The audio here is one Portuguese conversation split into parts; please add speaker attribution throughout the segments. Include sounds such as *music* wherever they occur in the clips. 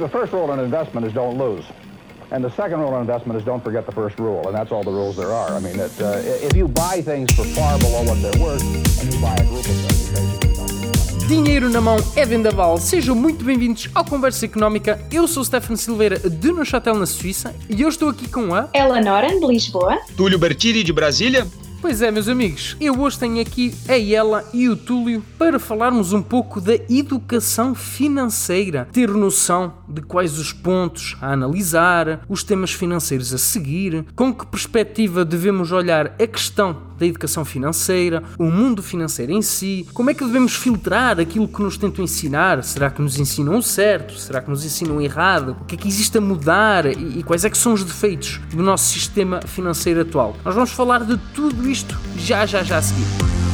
Speaker 1: the first rule in investment is don't lose. And the second rule in investment is don't forget the first rule, and that's all the rules there are. I mean, it, uh, if you buy things for far below what they're worth, and you buy a group of things,
Speaker 2: Dinheiro na mão é vendaval. Sejam muito bem-vindos ao Conversa Económica. Eu sou o Stefano Silveira de Neuchâtel, na Suíça, e eu estou aqui com a...
Speaker 3: Eleonora, de Lisboa.
Speaker 4: Túlio Bertini, de Brasília.
Speaker 2: Pois é, meus amigos, eu hoje tenho aqui a Ela e o Túlio para falarmos um pouco da educação financeira, ter noção de quais os pontos a analisar, os temas financeiros a seguir, com que perspectiva devemos olhar a questão da educação financeira, o mundo financeiro em si, como é que devemos filtrar aquilo que nos tentam ensinar, será que nos ensinam certo, será que nos ensinam errado, o que é que existe a mudar? E, e quais é que são os defeitos do nosso sistema financeiro atual. Nós vamos falar de tudo isto já, já, já a seguir.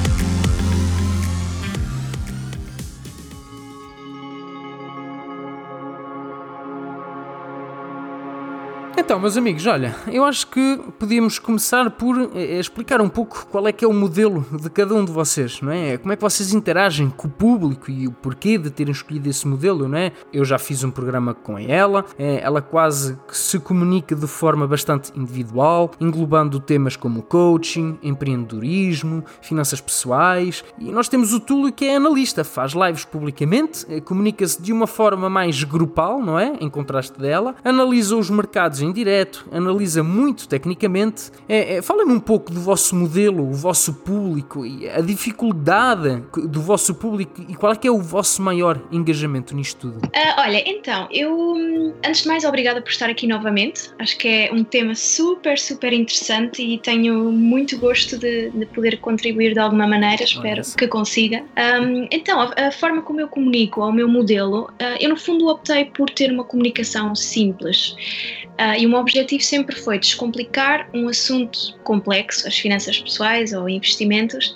Speaker 2: Então, meus amigos, olha, eu acho que podíamos começar por eh, explicar um pouco qual é que é o modelo de cada um de vocês, não é? Como é que vocês interagem com o público e o porquê de terem escolhido esse modelo, não é? Eu já fiz um programa com ela, eh, ela quase que se comunica de forma bastante individual, englobando temas como coaching, empreendedorismo, finanças pessoais, e nós temos o Túlio que é analista, faz lives publicamente, eh, comunica-se de uma forma mais grupal, não é? Em contraste dela, analisa os mercados em direto, analisa muito tecnicamente. É, é, Falem-me um pouco do vosso modelo, o vosso público e a dificuldade do vosso público e qual é que é o vosso maior engajamento nisto tudo.
Speaker 3: Uh, olha, então, eu, antes de mais, obrigada por estar aqui novamente. Acho que é um tema super, super interessante e tenho muito gosto de, de poder contribuir de alguma maneira. Espero que consiga. Um, então, a, a, forma como eu comunico ao meu modelo, uh, eu no fundo optei por ter uma comunicação simples. Uh, e o meu objetivo sempre foi descomplicar um assunto complexo, as finanças pessoais ou investimentos,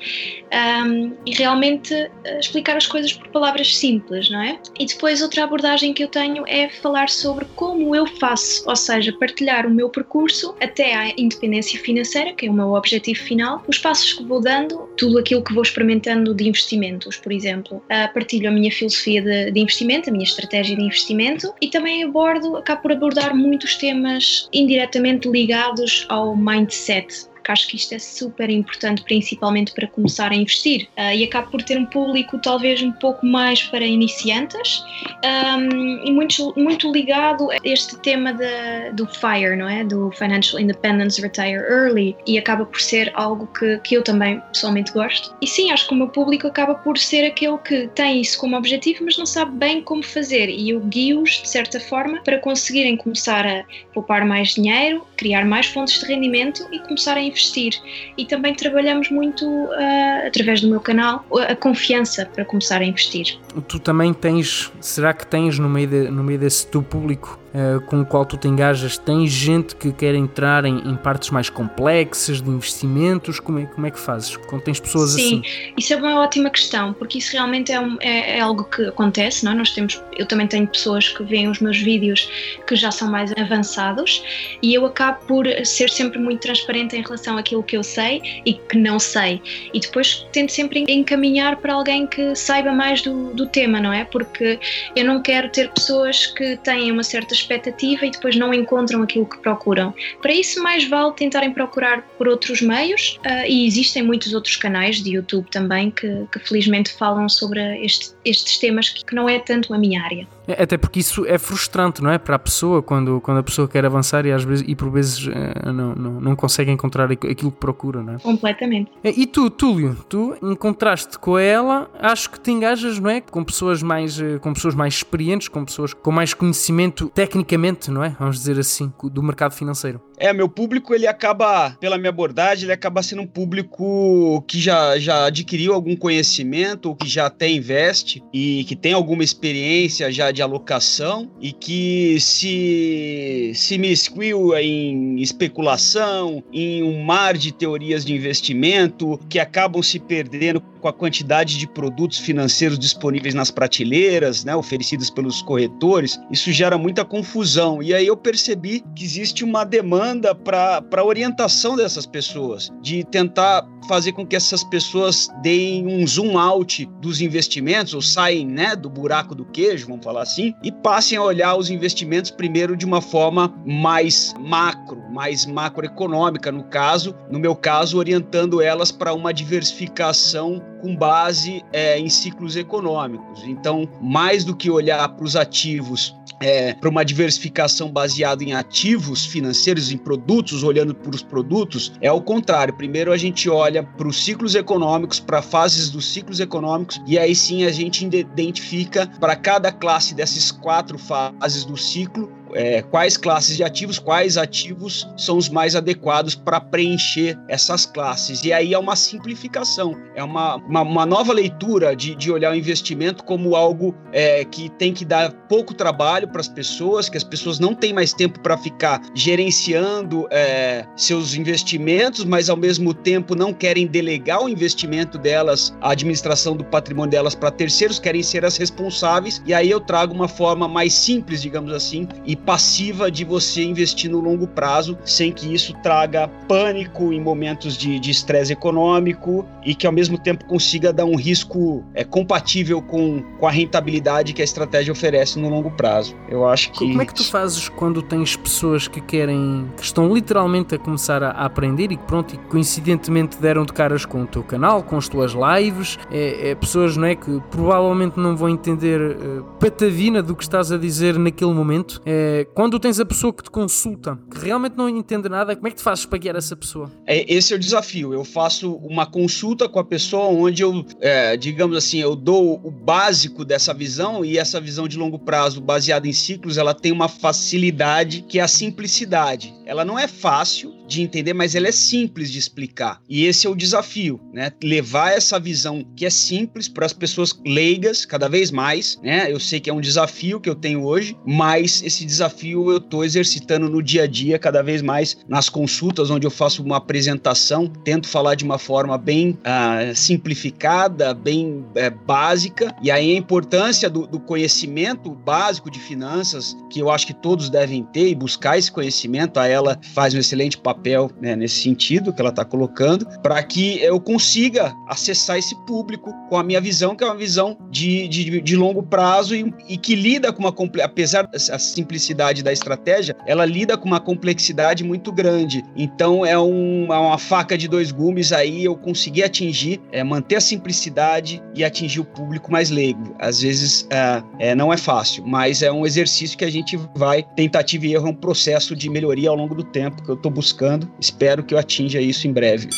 Speaker 3: um, e realmente uh, explicar as coisas por palavras simples, não é? E depois outra abordagem que eu tenho é falar sobre como eu faço, ou seja, partilhar o meu percurso até à independência financeira, que é o meu objetivo final, os passos que vou dando, tudo aquilo que vou experimentando de investimentos, por exemplo. Uh, partilho a minha filosofia de, de investimento, a minha estratégia de investimento e também abordo, acabo por abordar muitos temas indiretamente ligados ao mindset porque acho que isto é super importante, principalmente para começar a investir. Uh, e acabo por ter um público talvez um pouco mais para iniciantes um, e muito, muito ligado a este tema de, do FIRE, não é? Do Financial Independence Retire Early, e acaba por ser algo que, que eu também pessoalmente gosto. E sim, acho que o meu público acaba por ser aquele que tem isso como objetivo, mas não sabe bem como fazer, e eu guio-os de certa forma para conseguirem começar a poupar mais dinheiro, criar mais fontes de rendimento e começar a investir. E também trabalhamos muito, uh, através do meu canal, a confiança para começar a investir.
Speaker 2: Tu também tens, será que tens no meio, de, no meio desse teu público uh, com o qual tu te engajas, tens gente que quer entrar em, em, partes mais complexas de investimentos? Como é, como é que fazes? Quando tens pessoas
Speaker 3: Sim,
Speaker 2: assim?
Speaker 3: Sim, isso é uma ótima questão, porque isso realmente é, um, é, é, algo que acontece, não é? Nós temos, eu também tenho pessoas que veem os meus vídeos que já são mais avançados e eu acabo por ser sempre muito transparente em relação àquilo que eu sei e que não sei. E depois tento sempre encaminhar para alguém que saiba mais do, do tema, não é? Porque eu não quero ter pessoas que têm uma certa expectativa e depois não encontram aquilo que procuram. Para isso, mais vale tentarem procurar por outros meios uh, e existem muitos outros canais de YouTube também que, que felizmente falam sobre este, estes temas que, que não é tanto a minha área.
Speaker 2: É, até porque isso é frustrante, não é? Para a pessoa, quando, quando a pessoa quer avançar e às vezes e por vezes uh, não, não, não consegue encontrar aquilo que procura, não é?
Speaker 3: Completamente.
Speaker 2: E tu, Túlio, tu encontraste com ela, acho que te engajas, não é? Com pessoas mais, com pessoas mais experientes, com pessoas com mais conhecimento tecnicamente, não é? Vamos dizer assim, do mercado financeiro.
Speaker 4: É, meu público, ele acaba, pela minha abordagem, ele acaba sendo um público que já, já adquiriu algum conhecimento, ou que já até investe e que tem alguma experiência já de alocação e que se, se miscuiu em especulação, em um mar de teorias de investimento que acabam se perdendo com a quantidade de produtos financeiros disponíveis nas prateleiras, né, oferecidos pelos corretores, isso gera muita confusão. E aí eu percebi que existe uma demanda para orientação dessas pessoas, de tentar fazer com que essas pessoas deem um zoom out dos investimentos, ou saem né, do buraco do queijo, vamos falar falar assim, e passem a olhar os investimentos primeiro de uma forma mais macro, mais macroeconômica, no caso, no meu caso, orientando elas para uma diversificação com base é, em ciclos econômicos. Então, mais do que olhar para os ativos é, para uma diversificação baseada em ativos financeiros, em produtos, olhando para os produtos, é o contrário. Primeiro a gente olha para os ciclos econômicos, para fases dos ciclos econômicos, e aí sim a gente identifica para cada classe dessas quatro fases do ciclo é, quais classes de ativos, quais ativos são os mais adequados para preencher essas classes. E aí é uma simplificação, é uma, uma, uma nova leitura de, de olhar o investimento como algo é, que tem que dar pouco trabalho para as pessoas, que as pessoas não têm mais tempo para ficar gerenciando é, seus investimentos, mas ao mesmo tempo não querem delegar o investimento delas, a administração do patrimônio delas para terceiros, querem ser as responsáveis. E aí eu trago uma forma mais simples, digamos assim, e passiva de você investir no longo prazo, sem que isso traga pânico em momentos de estresse econômico e que ao mesmo tempo consiga dar um risco é, compatível com, com a rentabilidade que a estratégia oferece no longo prazo. Eu acho que.
Speaker 2: Como é que tu fazes quando tens pessoas que querem, que estão literalmente a começar a, aprender e que pronto, e coincidentemente deram de caras com o teu canal, com as tuas lives, é, é pessoas não é, que provavelmente não vão entender uh, patavina do que estás a dizer naquele momento. É, quando tens a pessoa que te consulta, que realmente não entende nada, como é que te fazes para guiar essa pessoa?
Speaker 4: É, esse é o desafio. Eu faço uma consulta com a pessoa onde eu, é, digamos assim, eu dou o básico dessa visão e essa visão de longo prazo baseada em ciclos, ela tem uma facilidade que é a simplicidade. Ela não é fácil de entender, mas ela é simples de explicar. E esse é o desafio, né? Levar essa visão que é simples para as pessoas leigas cada vez mais, né? Eu sei que é um desafio que eu tenho hoje, mas esse desafio desafio eu estou exercitando no dia a dia, cada vez mais nas consultas, onde eu faço uma apresentação, tento falar de uma forma bem uh, simplificada, bem uh, básica, e aí a importância do, do, conhecimento básico de finanças, que eu acho que todos devem ter e buscar esse conhecimento, a ela faz um excelente papel né, nesse sentido que ela está colocando, para que eu consiga acessar esse público com a minha visão, que é uma visão de, de, de longo prazo e, e que lida com uma, apesar da simplicidade simplicidade da estratégia, ela lida com uma complexidade muito grande. Então é uma, uma faca de dois gumes aí, eu consegui atingir, é, manter a simplicidade e atingir o público mais leigo. Às vezes é, é, não é fácil, mas é um exercício que a gente vai, tentativa e erro, é um processo de melhoria ao longo do tempo que eu estou buscando. Espero que eu atinja isso em breve.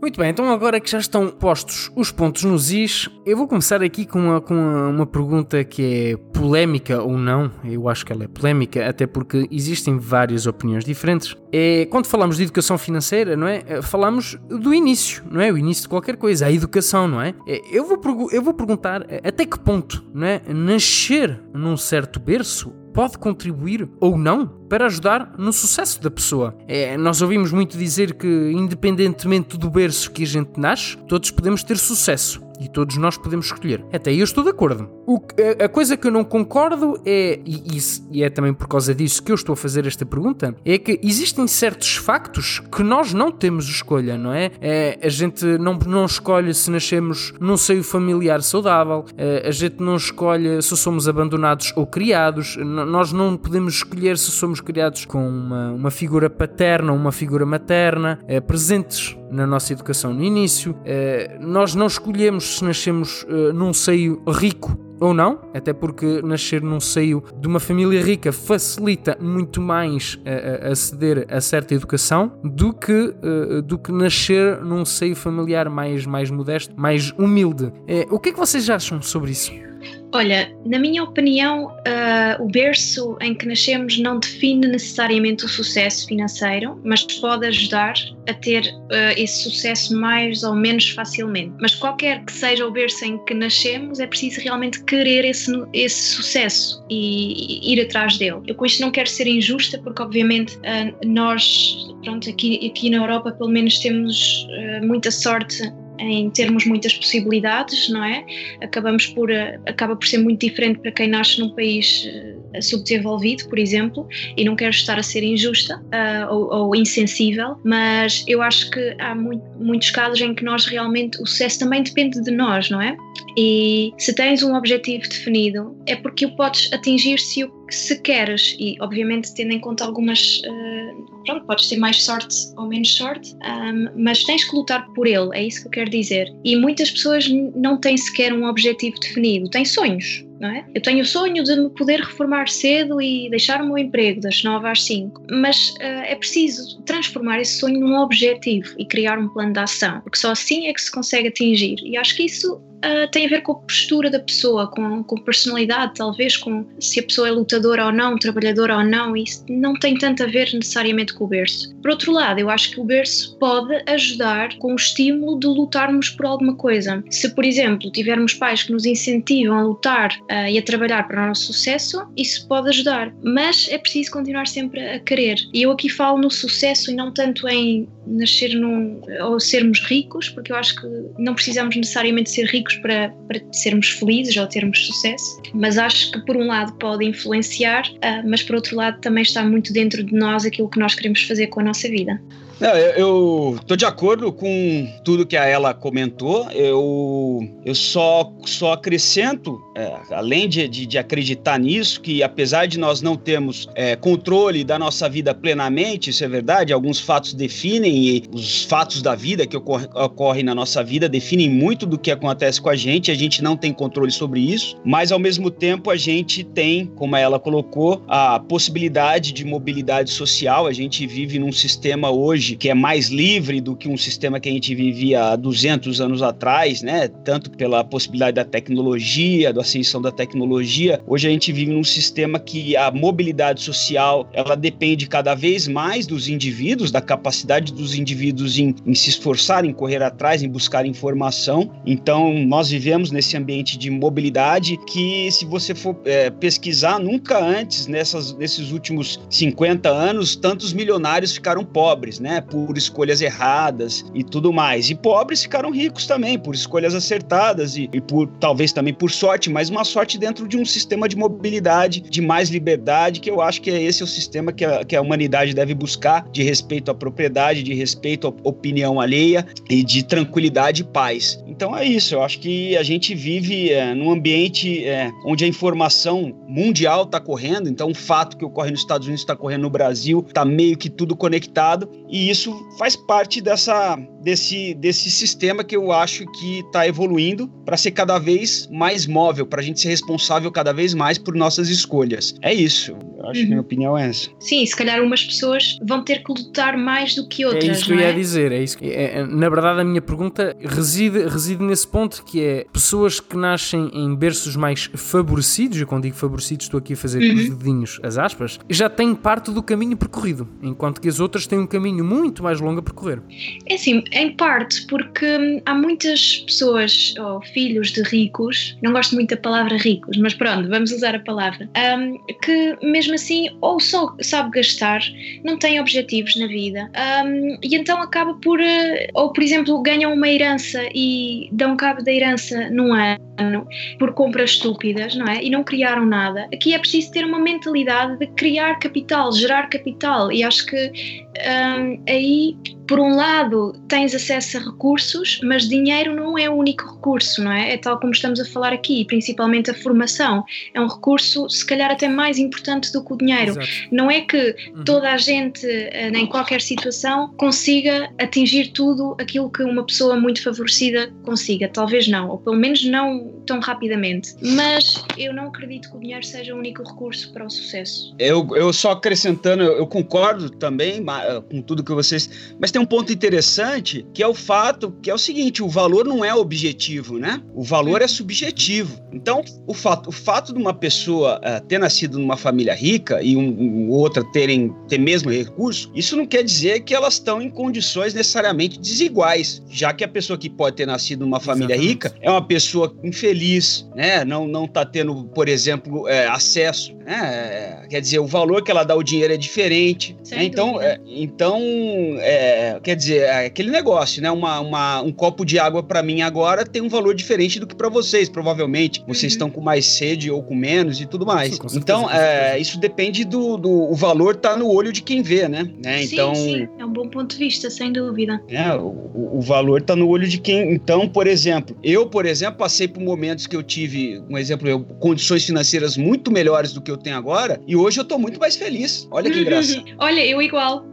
Speaker 2: Muito bem, então agora que já estão postos os pontos nos is, eu vou começar aqui com uma, com uma pergunta que é polémica ou não. Eu acho que ela é polémica, até porque existem várias opiniões diferentes. É, quando falamos de educação financeira, não é? é falamos do início, não é? O início de qualquer coisa, a educação, não é? é eu vou, eu vou perguntar até que ponto, não é? Nascer num certo berço pode contribuir ou não para ajudar no sucesso da pessoa. É, nós ouvimos muito dizer que, independentemente do berço que a gente nasce, todos podemos ter sucesso e todos nós podemos escolher. Até eu estou de acordo. O, a, a, coisa que eu não concordo é, e, isso, e é também por causa disso que eu estou a fazer esta pergunta, é que existem certos factos que nós não temos escolha, não é? é a gente não, não escolhe se nascemos num seio familiar saudável, é, a gente não escolhe se somos abandonados ou criados, nós não podemos escolher se somos criados com uma, uma figura paterna uma figura materna, é, presentes na nossa educação no início. Uh, nós não escolhemos se nascemos uh, num seio rico ou não, até porque nascer num seio de uma família rica facilita muito mais uh, aceder a certa educação do que, uh, do que nascer num seio familiar mais, mais modesto, mais humilde. Uh, o que é que vocês acham sobre isso?
Speaker 3: Olha, na minha opinião, uh, o berço em que nascemos não define necessariamente o sucesso financeiro, mas pode ajudar a ter uh, esse sucesso mais ou menos facilmente. Mas qualquer que seja o berço em que nascemos, é preciso realmente querer esse, esse sucesso e, e ir atrás dele. Eu com isto não quero ser injusta, porque obviamente uh, nós, pronto, aqui, aqui na Europa pelo menos temos muita sorte em termos muitas possibilidades, não é? Acabamos por eh, acaba por ser muito diferente para quem nasce num país uh, subdesenvolvido, por exemplo, e não quero estar a ser injusta uh, ou, ou, insensível, mas eu acho que há muito, muitos casos em que nós realmente o sucesso também depende de nós, não é? E se tens um objetivo definido, é porque o podes atingir se o se queres, e obviamente tendo em conta algumas. Uh, pronto, podes ter mais sorte ou menos sorte, um, mas tens que lutar por ele, é isso que eu quero dizer. E muitas pessoas não têm sequer um objetivo definido, têm sonhos, não é? Eu tenho o sonho de me poder reformar cedo e deixar o meu emprego das 9 às 5, mas uh, é preciso transformar esse sonho num objetivo e criar um plano de ação, porque só assim é que se consegue atingir. E acho que isso Uh, tem a ver com a postura da pessoa, com, com personalidade, talvez, com se a pessoa é lutadora ou não, trabalhadora ou não, isso não tem tanto a ver necessariamente com o berço. Por outro lado, eu acho que o berço pode ajudar com o estímulo de lutarmos por alguma coisa. Se, por exemplo, tivermos pais que nos incentivam a lutar uh, e a trabalhar para o nosso sucesso, isso pode ajudar. Mas é preciso continuar sempre a querer. E eu aqui falo no sucesso e não tanto em nascer num, ou sermos ricos, porque eu acho que não precisamos necessariamente ser ricos para, para sermos felizes ou termos sucesso, mas acho que por um lado pode influenciar, uh, mas por outro lado também está muito dentro de nós aquilo que nós queremos fazer com a nossa vida.
Speaker 4: Não, eu, estou de acordo com tudo que a ela comentou. Eu, eu só, só acrescento, é, além de, de, de, acreditar nisso, que apesar de nós não termos é, controle da nossa vida plenamente, isso é verdade, alguns fatos definem e os fatos da vida que ocorre, ocorrem na nossa vida definem muito do que acontece com a gente. A gente não tem controle sobre isso, mas ao mesmo tempo a gente tem, como ela colocou, a possibilidade de mobilidade social. A gente vive num sistema hoje hoje, que é mais livre do que um sistema que a gente vivia há 200 anos atrás, né? Tanto pela possibilidade da tecnologia, da ascensão da tecnologia. Hoje a gente vive num sistema que a mobilidade social, ela depende cada vez mais dos indivíduos, da capacidade dos indivíduos em, em se esforçar, em correr atrás, em buscar informação. Então, nós vivemos nesse ambiente de mobilidade que, se você for é, pesquisar, nunca antes, nessas, nesses últimos 50 anos, tantos milionários ficaram pobres, né? Por escolhas erradas e tudo mais. E pobres ficaram ricos também, por escolhas acertadas e, e por talvez também por sorte, mas uma sorte dentro de um sistema de mobilidade, de mais liberdade, que eu acho que é esse o sistema que a, que a humanidade deve buscar, de respeito à propriedade, de respeito à opinião alheia e de tranquilidade e paz. Então é isso, eu acho que a gente vive é, num ambiente é, onde a informação mundial está correndo, então o fato que ocorre nos Estados Unidos está correndo no Brasil, está meio que tudo conectado e isso faz parte dessa, desse, desse sistema que eu acho que está evoluindo para ser cada vez mais móvel, para a gente ser responsável cada vez mais por nossas escolhas. É isso. Eu acho uhum. que minha opinião é essa.
Speaker 3: Sim, se calhar umas pessoas vão ter que lutar mais do que outras.
Speaker 2: É isso que eu ia é? dizer. É isso que, é, é, na verdade, a minha pergunta reside, reside nesse ponto que é pessoas que nascem em berços mais favorecidos, e quando digo favorecidos estou aqui a fazer uhum. com os dedinhos as aspas, já têm parte do caminho percorrido, enquanto que as outras têm um caminho muito mais longo a percorrer.
Speaker 3: É assim, em parte porque hum, há muitas pessoas, ou filhos de ricos, não gosto muito da palavra ricos, mas pronto, vamos usar a palavra, um, que mesmo assim ou só sabe gastar, não tem objetivos na vida, um, e então acaba por, uh, ou por exemplo, ganham uma herança e dão cabo da herança num ano por compras estúpidas, não é? E não criaram nada. Aqui é preciso ter uma mentalidade de criar capital, gerar capital, e acho que um, aí por um lado, tens acesso a recursos, mas dinheiro não é o único recurso, não é? É tal como estamos a falar aqui, principalmente a formação. É um recurso, se calhar, até mais importante do que o dinheiro. Exato. Não é que uhum. toda a gente, eh, em qualquer situação, consiga atingir tudo aquilo que uma pessoa muito favorecida consiga. Talvez não, ou pelo menos não tão rapidamente. Mas eu não acredito que o dinheiro seja o único recurso para o sucesso.
Speaker 4: Eu, eu só acrescentando, eu concordo também com tudo que vocês. Mas tem tem um ponto interessante que é o fato que é o seguinte: o valor não é objetivo, né? O valor é subjetivo. Então, o fato, o fato de uma pessoa uh, ter nascido numa família rica e um, um, outra terem ter mesmo recurso, isso não quer dizer que elas estão em condições necessariamente desiguais, já que a pessoa que pode ter nascido numa família Exatamente. rica é uma pessoa infeliz, né? Não não está tendo, por exemplo, é, acesso, né? Quer dizer, o valor que ela dá ao dinheiro é diferente. Né? Então, é, então é, é, quer dizer, é aquele negócio, né? Uma, uma um copo de água para mim agora tem um valor diferente do que para vocês, provavelmente. Vocês uhum. estão com mais sede ou com menos e tudo mais. Sim, então, é, isso depende do, do o valor tá no olho de quem vê, né? né?
Speaker 3: Sim, então, sim, é um bom ponto de vista, sem dúvida.
Speaker 4: É, o, o valor tá no olho de quem. Então, por exemplo, eu, por exemplo, passei por momentos que eu tive, um exemplo, eu, condições financeiras muito melhores do que eu tenho agora, e hoje eu tô muito mais feliz. Olha que *laughs* engraçado.
Speaker 3: Olha, eu igual.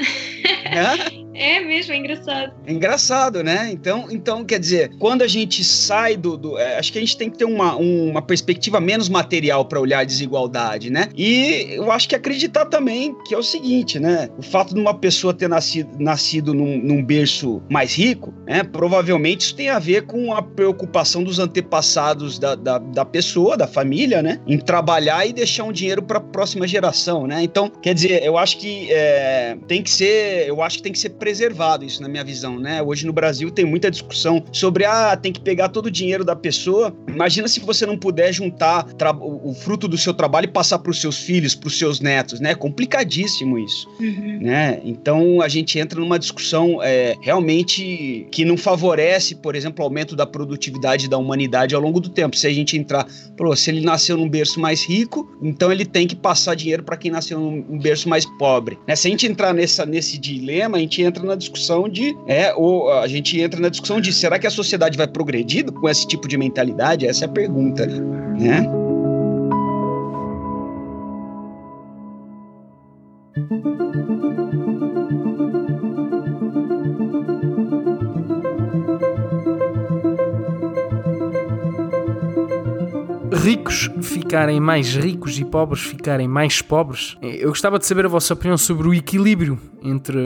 Speaker 3: É? *laughs* É mesmo, é engraçado.
Speaker 4: É engraçado, né? Então, então quer dizer, quando a gente sai do. do é, acho que a gente tem que ter uma, uma perspectiva menos material para olhar a desigualdade, né? E eu acho que acreditar também que é o seguinte, né? O fato de uma pessoa ter nascido, nascido num, num berço mais rico, né? Provavelmente isso tem a ver com a preocupação dos antepassados da, da, da pessoa, da família, né? Em trabalhar e deixar um dinheiro para a próxima geração, né? Então, quer dizer, eu acho que é, tem que ser. Eu acho que tem que ser preservado isso na minha visão, né? Hoje no Brasil tem muita discussão sobre ah, tem que pegar todo o dinheiro da pessoa. Imagina se você não puder juntar o, fruto do seu trabalho e passar para os seus filhos, para os seus netos, né? É complicadíssimo isso, uhum. né? Então a gente entra numa discussão é, realmente que não favorece, por exemplo, o aumento da produtividade da humanidade ao longo do tempo. Se a gente entrar, pô, se ele nasceu num berço mais rico, então ele tem que passar dinheiro para quem nasceu num berço mais pobre. Né? Se a gente entrar nessa, nesse dilema, a gente entra entra na discussão de é ou a gente entra na discussão de será que a sociedade vai progredir com esse tipo de mentalidade? Essa é a pergunta, né?
Speaker 2: Ricos ficarem mais ricos e pobres ficarem mais pobres. Eu gostava de saber a vossa opinião sobre o equilíbrio entre,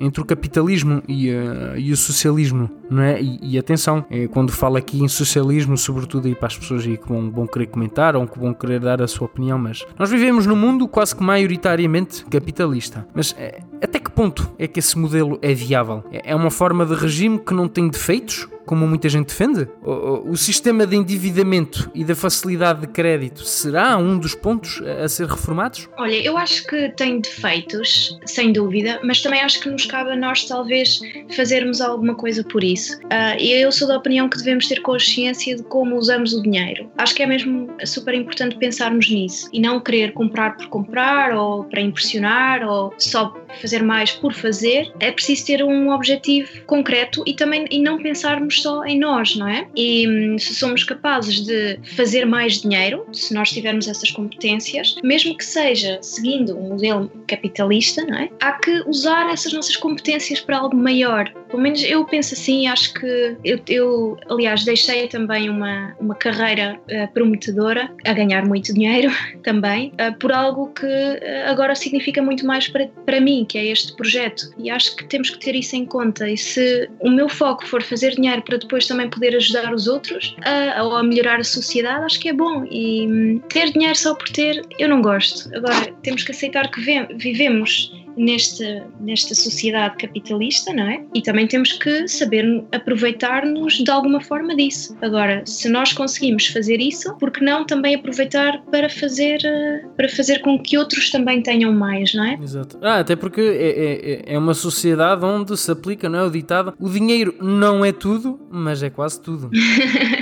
Speaker 2: entre o capitalismo e, uh, e o socialismo, não é? E, e atenção, é, quando falo aqui em socialismo, sobretudo aí para as pessoas aí que vão, vão querer comentar ou que vão querer dar a sua opinião, mas nós vivemos num mundo quase que maioritariamente capitalista. Mas é, até que ponto é que esse modelo é viável? É, é uma forma de regime que não tem defeitos? Como muita gente defende? O, sistema de endividamento e da facilidade de crédito será um dos pontos a ser reformados?
Speaker 3: Olha, eu acho que tem defeitos, sem dúvida, mas também acho que nos cabe a nós, talvez, fazermos alguma coisa por isso. Uh, e eu sou da opinião que devemos ter consciência de como usamos o dinheiro. Acho que é mesmo super importante pensarmos nisso e não querer comprar por comprar ou para impressionar ou só fazer mais por fazer. É preciso ter um objetivo concreto e também e não pensarmos só em nós, não é? E hum, se somos capazes de fazer mais dinheiro, se nós tivermos essas competências, mesmo que seja seguindo um modelo capitalista, não é? Há que usar essas nossas competências para algo maior. Pelo menos eu penso assim, acho que eu, eu aliás, deixei também uma, uma carreira uh, prometedora, a ganhar muito dinheiro *laughs* também, uh, por algo que uh, agora significa muito mais para, para mim, que é este projeto. E acho que temos que ter isso em conta. E se o meu foco for fazer dinheiro para depois também poder ajudar os outros a, a melhorar a sociedade, acho que é bom. E hum, ter dinheiro só por ter, eu não gosto. Agora, temos que aceitar que vivemos neste, nesta sociedade capitalista, não é? E também temos que saber aproveitar-nos de alguma forma disso. Agora, se nós conseguimos fazer isso, por que não também aproveitar para fazer, eh, para fazer com que outros também tenham mais, não é?
Speaker 2: Exato. Ah, até porque é, é, é uma sociedade onde se aplica, não é? O ditado: o dinheiro não é tudo, mas é quase tudo. *laughs*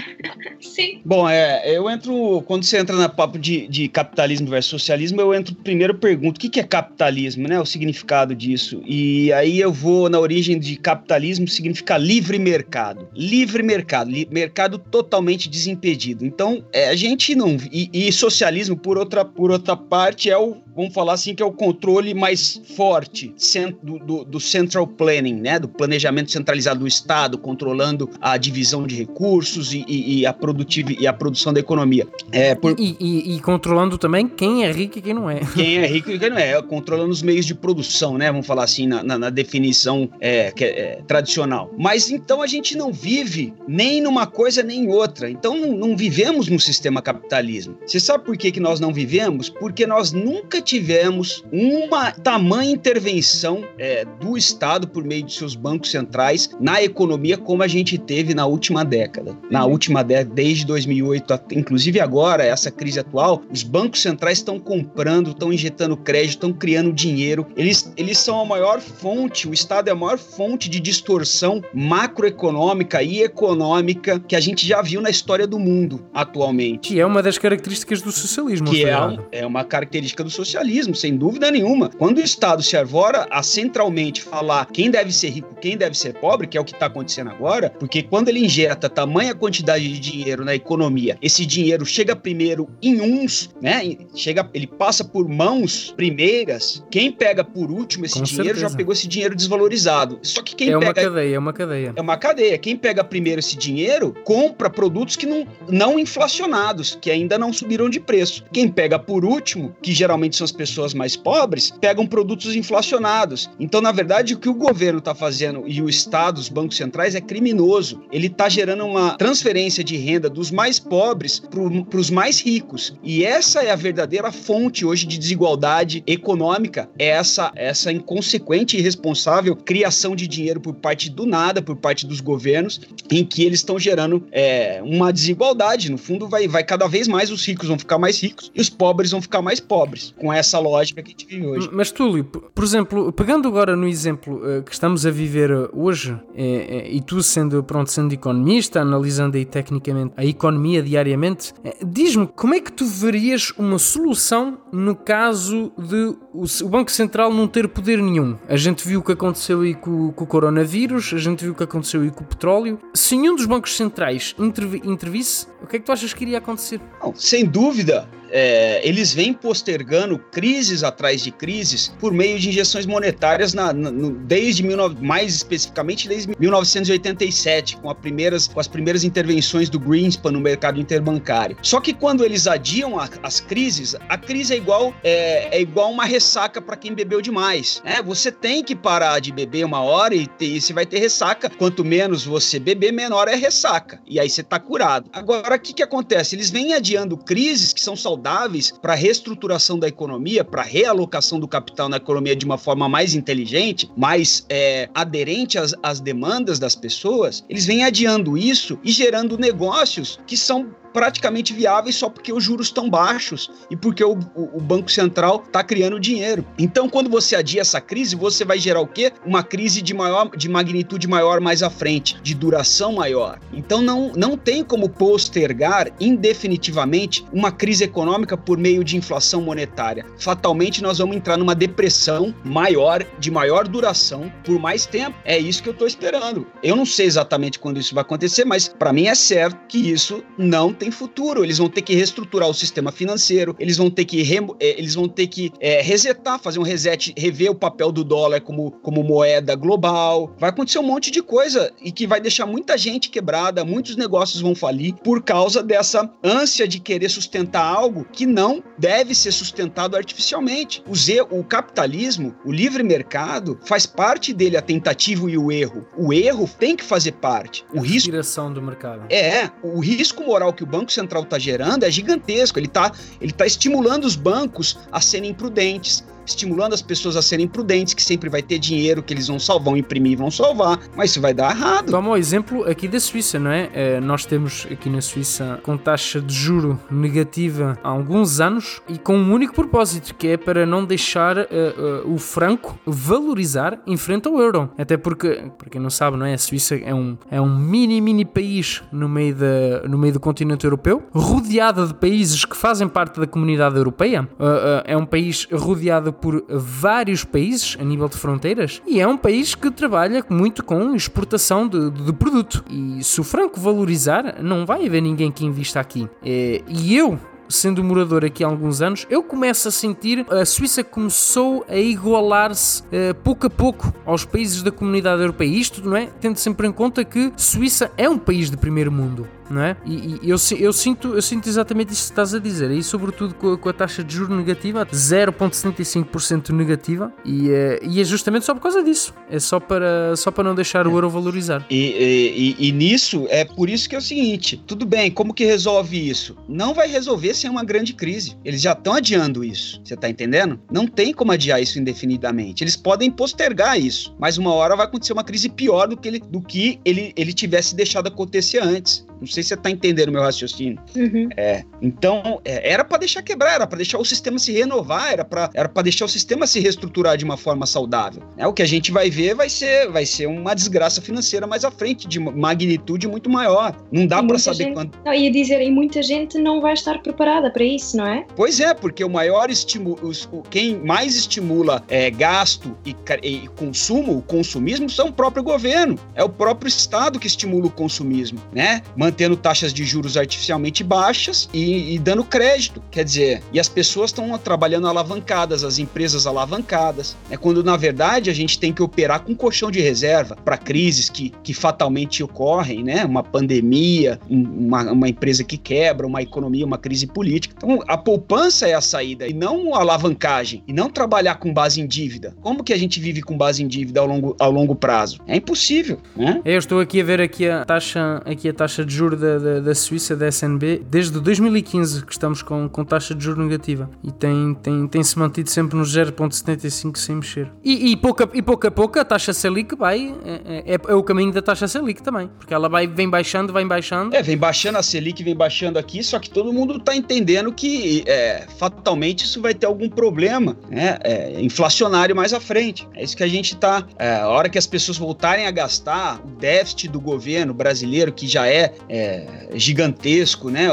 Speaker 4: Bom, é, eu entro. Quando você entra na papo de, de capitalismo versus socialismo, eu entro primeiro pergunto: o que, que é capitalismo, né? O significado disso. E aí eu vou na origem de capitalismo, significa livre mercado. Livre mercado, li, mercado totalmente desimpedido. Então, é, a gente não. E, e, socialismo, por outra, por outra parte, é o. Vamos falar assim, que é o controle mais forte do, do, do central planning, né? Do planejamento centralizado do Estado, controlando a divisão de recursos e, e, e a, produtiv, e a produção da economia.
Speaker 2: É, por... e, e, controlando também quem é rico e quem não é.
Speaker 4: Quem é *laughs* rico e quem não é. Controlando os meios de produção né? Vamos falar assim, na, na, na definição é, é, é, tradicional. Mas então a gente não vive nem numa coisa nem em outra. Então não, não vivemos no sistema capitalismo. Você sabe por que, que nós não vivemos? Porque nós nunca tivemos uma tamanha intervenção é, do Estado por meio de seus bancos centrais na economia como a gente teve na última década. Na uhum. última década, desde 2008, inclusive agora, essa crise atual, os bancos centrais estão comprando, estão injetando crédito, estão criando dinheiro. Eles, eles são a maior fonte, o Estado é a maior fonte de distorção macroeconômica e econômica que a gente já viu na história do mundo atualmente.
Speaker 2: Que é uma das características do socialismo.
Speaker 4: Que é, é uma característica do socialismo, sem dúvida nenhuma. Quando o Estado se arvora a centralmente falar quem deve ser rico, quem deve ser pobre, que é o que está acontecendo agora, porque quando ele injeta tamanha quantidade de dinheiro na economia, esse dinheiro chega primeiro em uns, né? Chega, ele passa por mãos primeiras. Quem pega por último esse Com dinheiro certeza. já pegou esse dinheiro desvalorizado. Só que quem
Speaker 2: é
Speaker 4: pega.
Speaker 2: É uma cadeia, é uma cadeia.
Speaker 4: É uma cadeia. Quem pega primeiro esse dinheiro compra produtos que não, não inflacionados, que ainda não subiram de preço. Quem pega por último, que geralmente são as pessoas mais pobres, pegam produtos inflacionados. Então, na verdade, o que o governo está fazendo e o Estado, os bancos centrais, é criminoso. Ele está gerando uma transferência de renda dos mais pobres para os mais ricos. E essa é a verdadeira fonte hoje de desigualdade econômica. É essa, essa inconsequente e irresponsável criação de dinheiro por parte do nada, por parte dos governos, em que eles estão gerando é, uma desigualdade. No fundo, vai, vai cada vez mais os ricos vão ficar mais ricos e os pobres vão ficar mais pobres. Com essa lógica que a gente vive hoje.
Speaker 2: Mas, Túlio, por exemplo, pegando agora no exemplo uh, que estamos a viver hoje, é, é, e tu sendo, pronto, sendo economista, analisando aí tecnicamente a economia diariamente, diz-me como é que tu verias uma solução no caso de o, o, Banco Central não ter poder nenhum? A gente viu o que aconteceu aí com, com, o coronavírus, a gente viu o que aconteceu aí com o petróleo. Se nenhum dos bancos centrais intervi, intervisse, o que é que tu achas que iria acontecer?
Speaker 4: Não, sem dúvida, é, eles vêm postergando crises atrás de crises por meio de injeções monetárias na, na, no, desde 19, mais especificamente desde 1987 com, primeiras, com as primeiras intervenções do Greenspan no mercado interbancário. Só que quando eles adiam a, as crises, a crise é igual é, é igual uma ressaca para quem bebeu demais. É, você tem que parar de beber uma hora e, ter, e você vai ter ressaca. Quanto menos você beber, menor é ressaca. E aí você tá curado. Agora, o que, que acontece? Eles vêm adiando crises que são saudáveis para reestruturação da economia, para a realocação do capital na economia de uma forma mais inteligente, mais é, aderente às, às demandas das pessoas, eles vêm adiando isso e gerando negócios que são praticamente viáveis só porque os juros estão baixos e porque o, o, o Banco Central está criando dinheiro. Então, quando você adia essa crise, você vai gerar o quê? Uma crise de maior, de magnitude maior mais à frente, de duração maior. Então, não, não tem como postergar indefinitivamente uma crise econômica por meio de inflação monetária. Fatalmente, nós vamos entrar numa depressão maior, de maior duração, por mais tempo. É isso que eu estou esperando. Eu não sei exatamente quando isso vai acontecer, mas para mim é certo que isso não tem futuro. Eles vão ter que reestruturar o sistema financeiro, eles vão ter que, é, eles vão ter que é, resetar, fazer um reset, rever o papel do dólar como, como moeda global. Vai acontecer um monte de coisa e que vai deixar muita gente quebrada, muitos negócios vão falir por causa dessa ânsia de querer sustentar algo que não deve ser sustentado artificialmente. O, Z, o capitalismo, o livre mercado, faz parte dele a tentativa e o erro. O erro tem que fazer parte. O
Speaker 2: a
Speaker 4: risco
Speaker 2: do mercado.
Speaker 4: É, o risco moral que o Banco Central está gerando é gigantesco. Ele está ele tá estimulando os bancos a serem prudentes, estimulando as pessoas a serem prudentes, que sempre vai ter dinheiro que eles vão salvar, vão imprimir, vão salvar, mas isso vai dar errado.
Speaker 2: Toma o exemplo aqui da Suíça, não é? é? Nós temos aqui na Suíça com taxa de juro negativa há alguns anos e com um único propósito, que é para não deixar uh, uh, o franco valorizar em frente ao euro. Até porque, para quem não sabe, não é? A Suíça é um, é um mini, mini país no meio, da, no meio do continente europeu, rodeada de países que fazem parte da comunidade europeia. Uh, é um país rodeado por vários países a nível de fronteiras e é um país que trabalha muito com exportação de, de produto. E se o franco valorizar, não vai haver ninguém que invista aqui. É, e eu, sendo morador aqui há alguns anos, eu começo a sentir a Suíça começou a igualar-se uh, pouco a pouco aos países da comunidade europeia. Isto, não é? Tendo sempre em conta que Suíça é um país de primeiro mundo não é? E, e eu, eu, sinto, eu sinto exatamente isso que estás a dizer, e sobretudo com a, com a taxa de juros negativa, 0,75% negativa, e, é, e é justamente só por causa disso. É só para, só para não deixar o euro valorizar.
Speaker 4: E, e, e nisso, é por isso que é o seguinte: tudo bem, como que resolve isso? Não vai resolver sem uma grande crise. Eles já estão adiando isso. Você está entendendo? Não tem como adiar isso indefinidamente. Eles podem postergar isso, mas uma hora vai acontecer uma crise pior do que ele, do que ele, ele tivesse deixado acontecer antes. Não sei se você está entendendo o meu raciocínio. Uhum. É, então, é, era para deixar quebrar, era para deixar o sistema se renovar, era para era deixar o sistema se reestruturar de uma forma saudável. É, o que a gente vai ver vai ser, vai ser uma desgraça financeira mais à frente, de magnitude muito maior. Não dá para saber
Speaker 3: gente,
Speaker 4: quando.
Speaker 3: Não, ia dizer, e muita gente não vai estar preparada para isso, não é?
Speaker 4: Pois é, porque o maior estímulo, quem mais estimula é, gasto e, e consumo, o consumismo, são o próprio governo. É o próprio Estado que estimula o consumismo, né? Mantendo taxas de juros artificialmente baixas e, e dando crédito. Quer dizer, e as pessoas estão trabalhando alavancadas, as empresas alavancadas. É quando, na verdade, a gente tem que operar com colchão de reserva para crises que, que fatalmente ocorrem, né? Uma pandemia, uma, uma empresa que quebra, uma economia, uma crise política. Então, a poupança é a saída e não a alavancagem, e não trabalhar com base em dívida. Como que a gente vive com base em dívida ao longo, ao longo prazo? É impossível, né?
Speaker 2: Eu estou aqui a ver aqui a taxa, aqui a taxa de juros da, da, da Suíça, da SNB, desde 2015 que estamos com, com taxa de juros negativa e tem, tem, tem se mantido sempre nos 0,75 sem mexer. E, e, pouco, e pouco a pouco a taxa Selic vai, é, é, é, o caminho da taxa Selic também, porque ela vai, vem baixando, vem baixando.
Speaker 4: É, vem baixando a Selic, vem baixando aqui, só que todo mundo está entendendo que é, fatalmente isso vai ter algum problema né, é, inflacionário mais à frente. É isso que a gente está. É, a hora que as pessoas voltarem a gastar, o déficit do governo brasileiro, que já é, é gigantesco, né,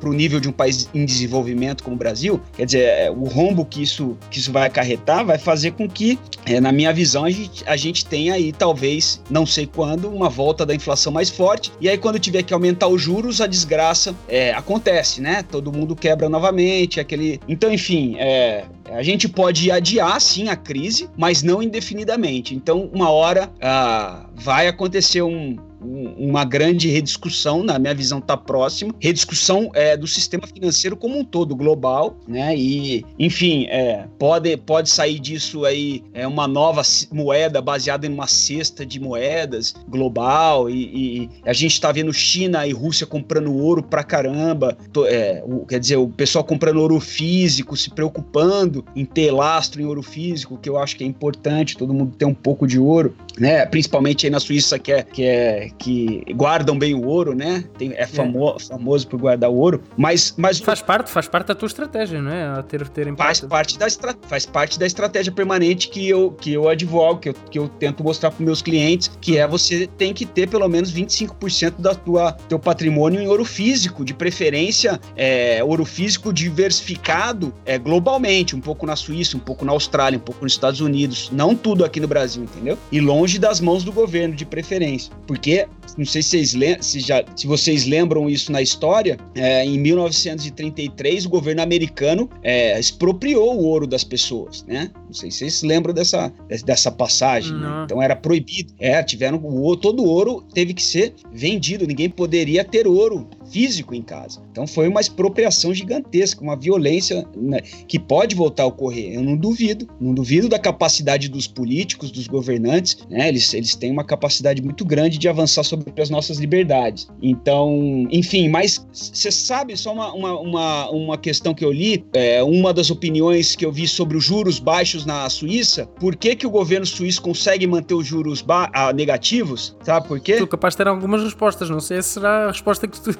Speaker 4: para o nível de um país em desenvolvimento como o Brasil, quer dizer, é, o rombo que isso, que isso vai acarretar vai fazer com que, é, na minha visão, a gente, a gente tenha aí, talvez, não sei quando, uma volta da inflação mais forte. E aí, quando tiver que aumentar os juros, a desgraça é, acontece, né? Todo mundo quebra novamente, aquele. Então, enfim, é, a gente pode adiar sim a crise, mas não indefinidamente. Então, uma hora ah, vai acontecer um, uma grande rediscussão, na minha visão está próxima, rediscussão é, do sistema financeiro como um todo, global, né? E, enfim, é, pode, pode sair disso aí é, uma nova moeda baseada em uma cesta de moedas global e, e a gente está vendo China e Rússia comprando ouro pra caramba, é, o, quer dizer, o pessoal comprando ouro físico, se preocupando em ter lastro em ouro físico, que eu acho que é importante, todo mundo ter um pouco de ouro, né? Principalmente aí na Suíça, que é, que é que guardam bem o ouro, né? Tem, é, famo, é. famoso por guardar o ouro, mas, mas
Speaker 2: faz parte, faz parte da tua estratégia, né? A ter, ter
Speaker 4: faz parte da faz parte da estratégia permanente que eu que eu advogo, que eu, que eu tento mostrar para meus clientes, que é você tem que ter pelo menos 25% da tua teu patrimônio em ouro físico, de preferência é, ouro físico diversificado é, globalmente, um pouco na Suíça, um pouco na Austrália, um pouco nos Estados Unidos, não tudo aqui no Brasil, entendeu? E longe das mãos do governo, de preferência, porque não sei se vocês, se já, se vocês lembram isso na história, é, em 1933 o governo americano é, expropriou o ouro das pessoas, né? Não sei se vocês lembram dessa, dessa passagem. Né? Então era proibido. É, tiveram o todo o ouro teve que ser vendido. Ninguém poderia ter ouro físico em casa. Então foi uma expropriação gigantesca, uma violência né, que pode voltar a ocorrer. Eu não duvido, não duvido da capacidade dos políticos, dos governantes, né? Eles, eles têm uma capacidade muito grande de avançar sobre as nossas liberdades. Então, enfim, mas você sabe, só uma, uma, uma, uma, questão que eu li, é, uma das opiniões que eu vi sobre os juros baixos na Suíça, por que, que o governo suíço consegue manter os juros ah, negativos? Sabe por quê?
Speaker 2: Sou capaz de ter algumas respostas, não sei se será a resposta que tu,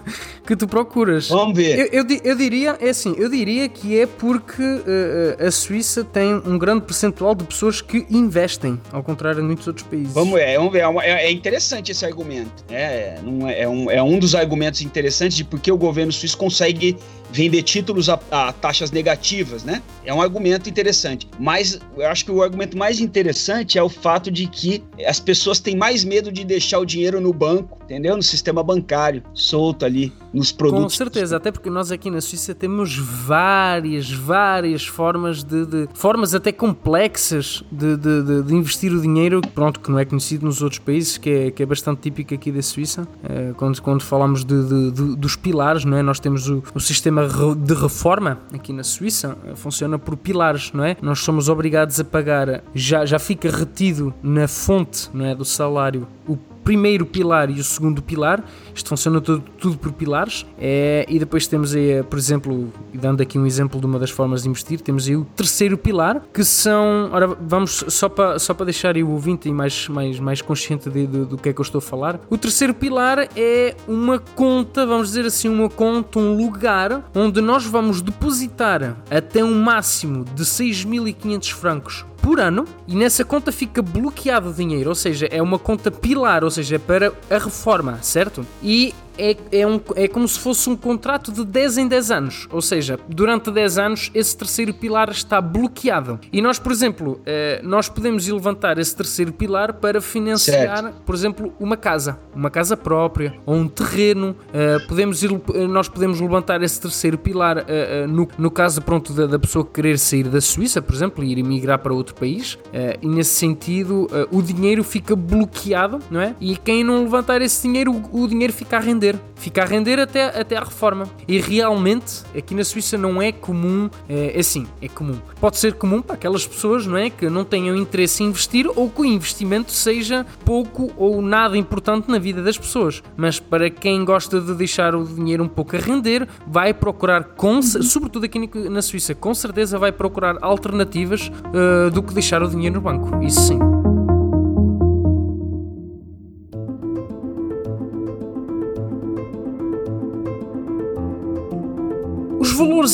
Speaker 2: que tu procuras.
Speaker 4: Vamos ver.
Speaker 2: Eu, eu, eu diria, é assim, eu diria que é porque uh, a Suíça tem um grande percentual de pessoas que investem, ao contrário de muitos outros países.
Speaker 4: Vamos ver, vamos ver. É, é interessante esse argumento. É, é, é, um, é um dos argumentos interessantes de por que o governo suíço consegue vender títulos a, a, taxas negativas, né? É um argumento interessante. Mas eu acho que o argumento mais interessante é o fato de que as pessoas têm mais medo de deixar o dinheiro no banco entendeu? No sistema bancário, solto ali nos produtos.
Speaker 2: Com certeza, até porque nós aqui na Suíça temos várias, várias formas de, de formas até complexas de, de, de, investir o dinheiro, pronto, que não é conhecido nos outros países, que é, que é bastante típico aqui da Suíça. É, quando, quando falamos dos pilares, não é? Nós temos o, o sistema de reforma aqui na Suíça, eh, funciona por pilares, não é? Nós somos obrigados a pagar, já, já fica retido na fonte, não é, do salário, o primeiro pilar e o segundo pilar. Isto funciona tudo, tudo por pilares. É, e depois temos aí, por exemplo, dando aqui um exemplo de uma das formas de investir, temos aí o terceiro pilar, que são. Ora, vamos só para só para deixar o ouvinte mais, mais, mais consciente de, de, do que é que eu estou a falar. O terceiro pilar é uma conta, vamos dizer assim, uma conta, um lugar onde nós vamos depositar até um máximo de 6.500 francos por ano e nessa conta fica bloqueado o dinheiro, ou seja, é uma conta pilar, ou seja, é para a reforma, certo? E é, é, um, é como se fosse um contrato de 10 em 10 anos. Ou seja, durante 10 anos esse terceiro pilar está bloqueado. E nós, por exemplo, eh, nós podemos levantar esse terceiro pilar para financiar, certo. por exemplo, uma casa, uma casa própria ou um terreno. Eh, podemos ir, nós podemos levantar esse terceiro pilar eh, no, no caso pronto, da, da, pessoa querer sair da Suíça, por exemplo, e ir emigrar para outro país. E nesse sentido, o dinheiro fica bloqueado, não é? E quem não levantar esse dinheiro, o, dinheiro fica a render fica a render até, até à reforma. E realmente, aqui na Suíça não é comum, é, é assim, é comum. Pode ser comum para aquelas pessoas, não é, que não tenham interesse em investir ou que o investimento seja pouco ou nada importante na vida das pessoas. Mas para quem gosta de deixar o dinheiro um pouco a render, vai procurar, com, sobretudo aqui na Suíça, com certeza vai procurar alternativas uh, do que deixar o dinheiro no banco. Isso sim.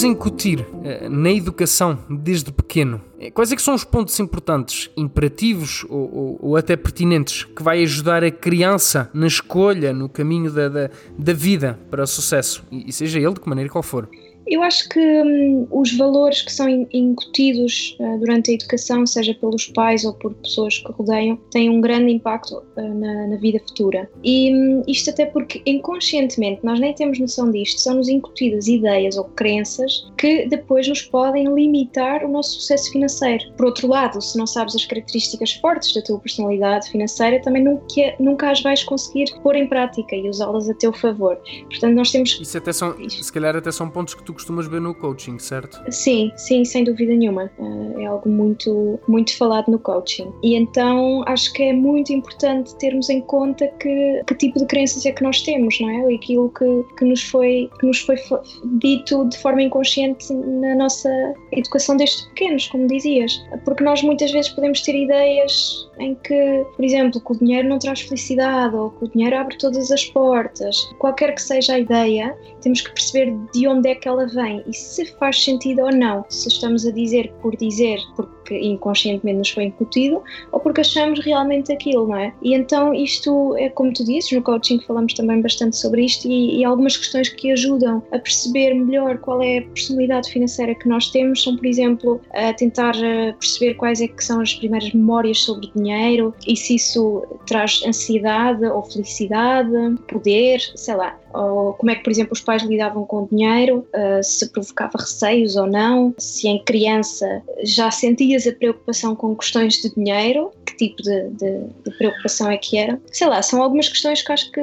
Speaker 2: A incutir uh, na educação desde pequeno, eh, quais é que são os pontos importantes, imperativos ou, ou, ou, até pertinentes que vai ajudar a criança na escolha, no caminho da, da, da vida para o sucesso, e, e seja ele de que maneira qual for?
Speaker 3: Eu acho que hum, os valores que são incutidos uh, durante a educação, seja pelos pais ou por pessoas que rodeiam, têm um grande impacto uh, na, na, vida futura. E um, isto até porque inconscientemente nós nem temos noção disto, são-nos incutidas ideias ou crenças que depois nos podem limitar o nosso sucesso financeiro. Por outro lado, se não sabes as características fortes da tua personalidade financeira, também nunca, nunca as vais conseguir pôr em prática e usá-las a teu favor. Portanto, nós temos.
Speaker 2: Isso até são, se calhar até são pontos que tu costumas ver no coaching, certo?
Speaker 3: Sim, sim, sem dúvida nenhuma. Eh, é algo muito, muito falado no coaching. E então acho que é muito importante termos em conta que, que tipo de crenças é que nós temos, não é? Aquilo que, que, nos, foi, que nos foi dito de forma inconsciente na nossa educação desde pequenos, como dizias. Porque nós muitas vezes podemos ter ideias em que, por exemplo, que o dinheiro não traz felicidade ou que o dinheiro abre todas as portas. Qualquer que seja a ideia, temos que perceber de onde é que ela vem e se faz sentido ou não. Se estamos a dizer por dizer, porque inconscientemente nos foi incutido, ou porque achamos realmente aquilo, não é? E então isto é como tu dizes, no coaching falamos também bastante sobre isto e, e algumas questões que ajudam a perceber melhor qual é a personalidade financeira que nós temos são, por exemplo, a tentar eh, perceber quais é que são as primeiras memórias sobre dinheiro e se isso traz ansiedade ou felicidade, poder, sei lá ou como é que, por exemplo, os pais lidavam com o dinheiro, uh, se provocava receios ou não, se em criança já a preocupação com questões de dinheiro, que tipo de, de, de, preocupação é que era. Sei lá, são algumas questões que acho que,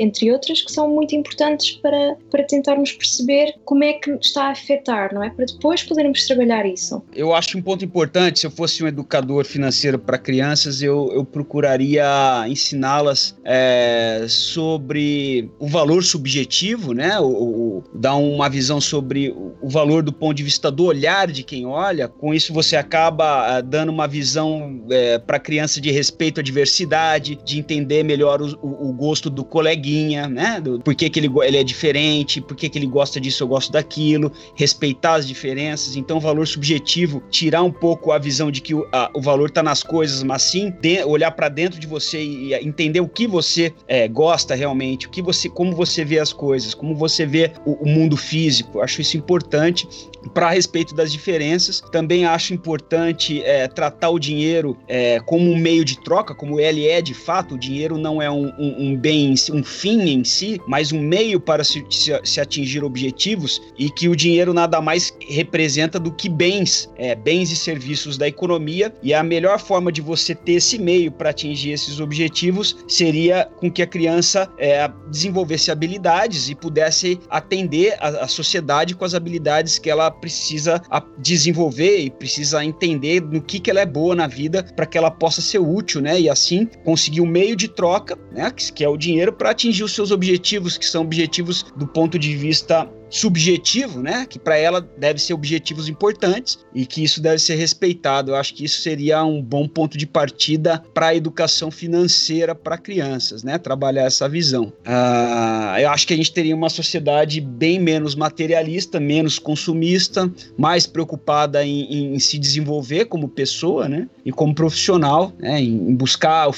Speaker 3: entre outras, que são muito importantes para, para tentarmos perceber como é que está a afetar, não é? Para depois podermos trabalhar isso.
Speaker 4: Eu acho um ponto importante, se eu fosse um educador financeiro para crianças, eu, eu procuraria ensiná-las é, sobre o valor subjetivo, né? O, o, dá uma visão sobre o valor do ponto de vista do olhar de quem olha. Com isso, você acaba uh, dando uma visão é, para a criança de respeito à diversidade, de entender melhor o, o gosto do coleguinha, né? Do, por que, que ele, ele é diferente, por que, que ele gosta disso, eu gosto daquilo, respeitar as diferenças. Então, o valor subjetivo, tirar um pouco a visão de que o, a, o valor está nas coisas, mas sim de, olhar para dentro de você e, entender o que você é, gosta realmente, o que você, como você vê as coisas, como você vê o, o mundo físico. Acho isso importante para respeito das diferenças. Também acho importante importante é, tratar o dinheiro é, como um meio de troca, como ele é de fato. O dinheiro não é um, um, um bem, um fim em si, mas um meio para se, se, se, atingir objetivos e que o dinheiro nada mais representa do que bens, é, bens e serviços da economia. E a melhor forma de você ter esse meio para atingir esses objetivos seria com que a criança é, desenvolvesse habilidades e pudesse atender a, a sociedade com as habilidades que ela precisa desenvolver e precisa entender no que, que ela é boa na vida para que ela possa ser útil, né? E assim conseguir um meio de troca, né? Que é o dinheiro para atingir os seus objetivos, que são objetivos do ponto de vista subjetivo, né? Que para ela deve ser objetivos importantes e que isso deve ser respeitado. Eu acho que isso seria um bom ponto de partida para a educação financeira para crianças, né? Trabalhar essa visão. Uh, eu acho que a gente teria uma sociedade bem menos materialista, menos consumista, mais preocupada em, em se desenvolver como pessoa, né? E como profissional, né? Em buscar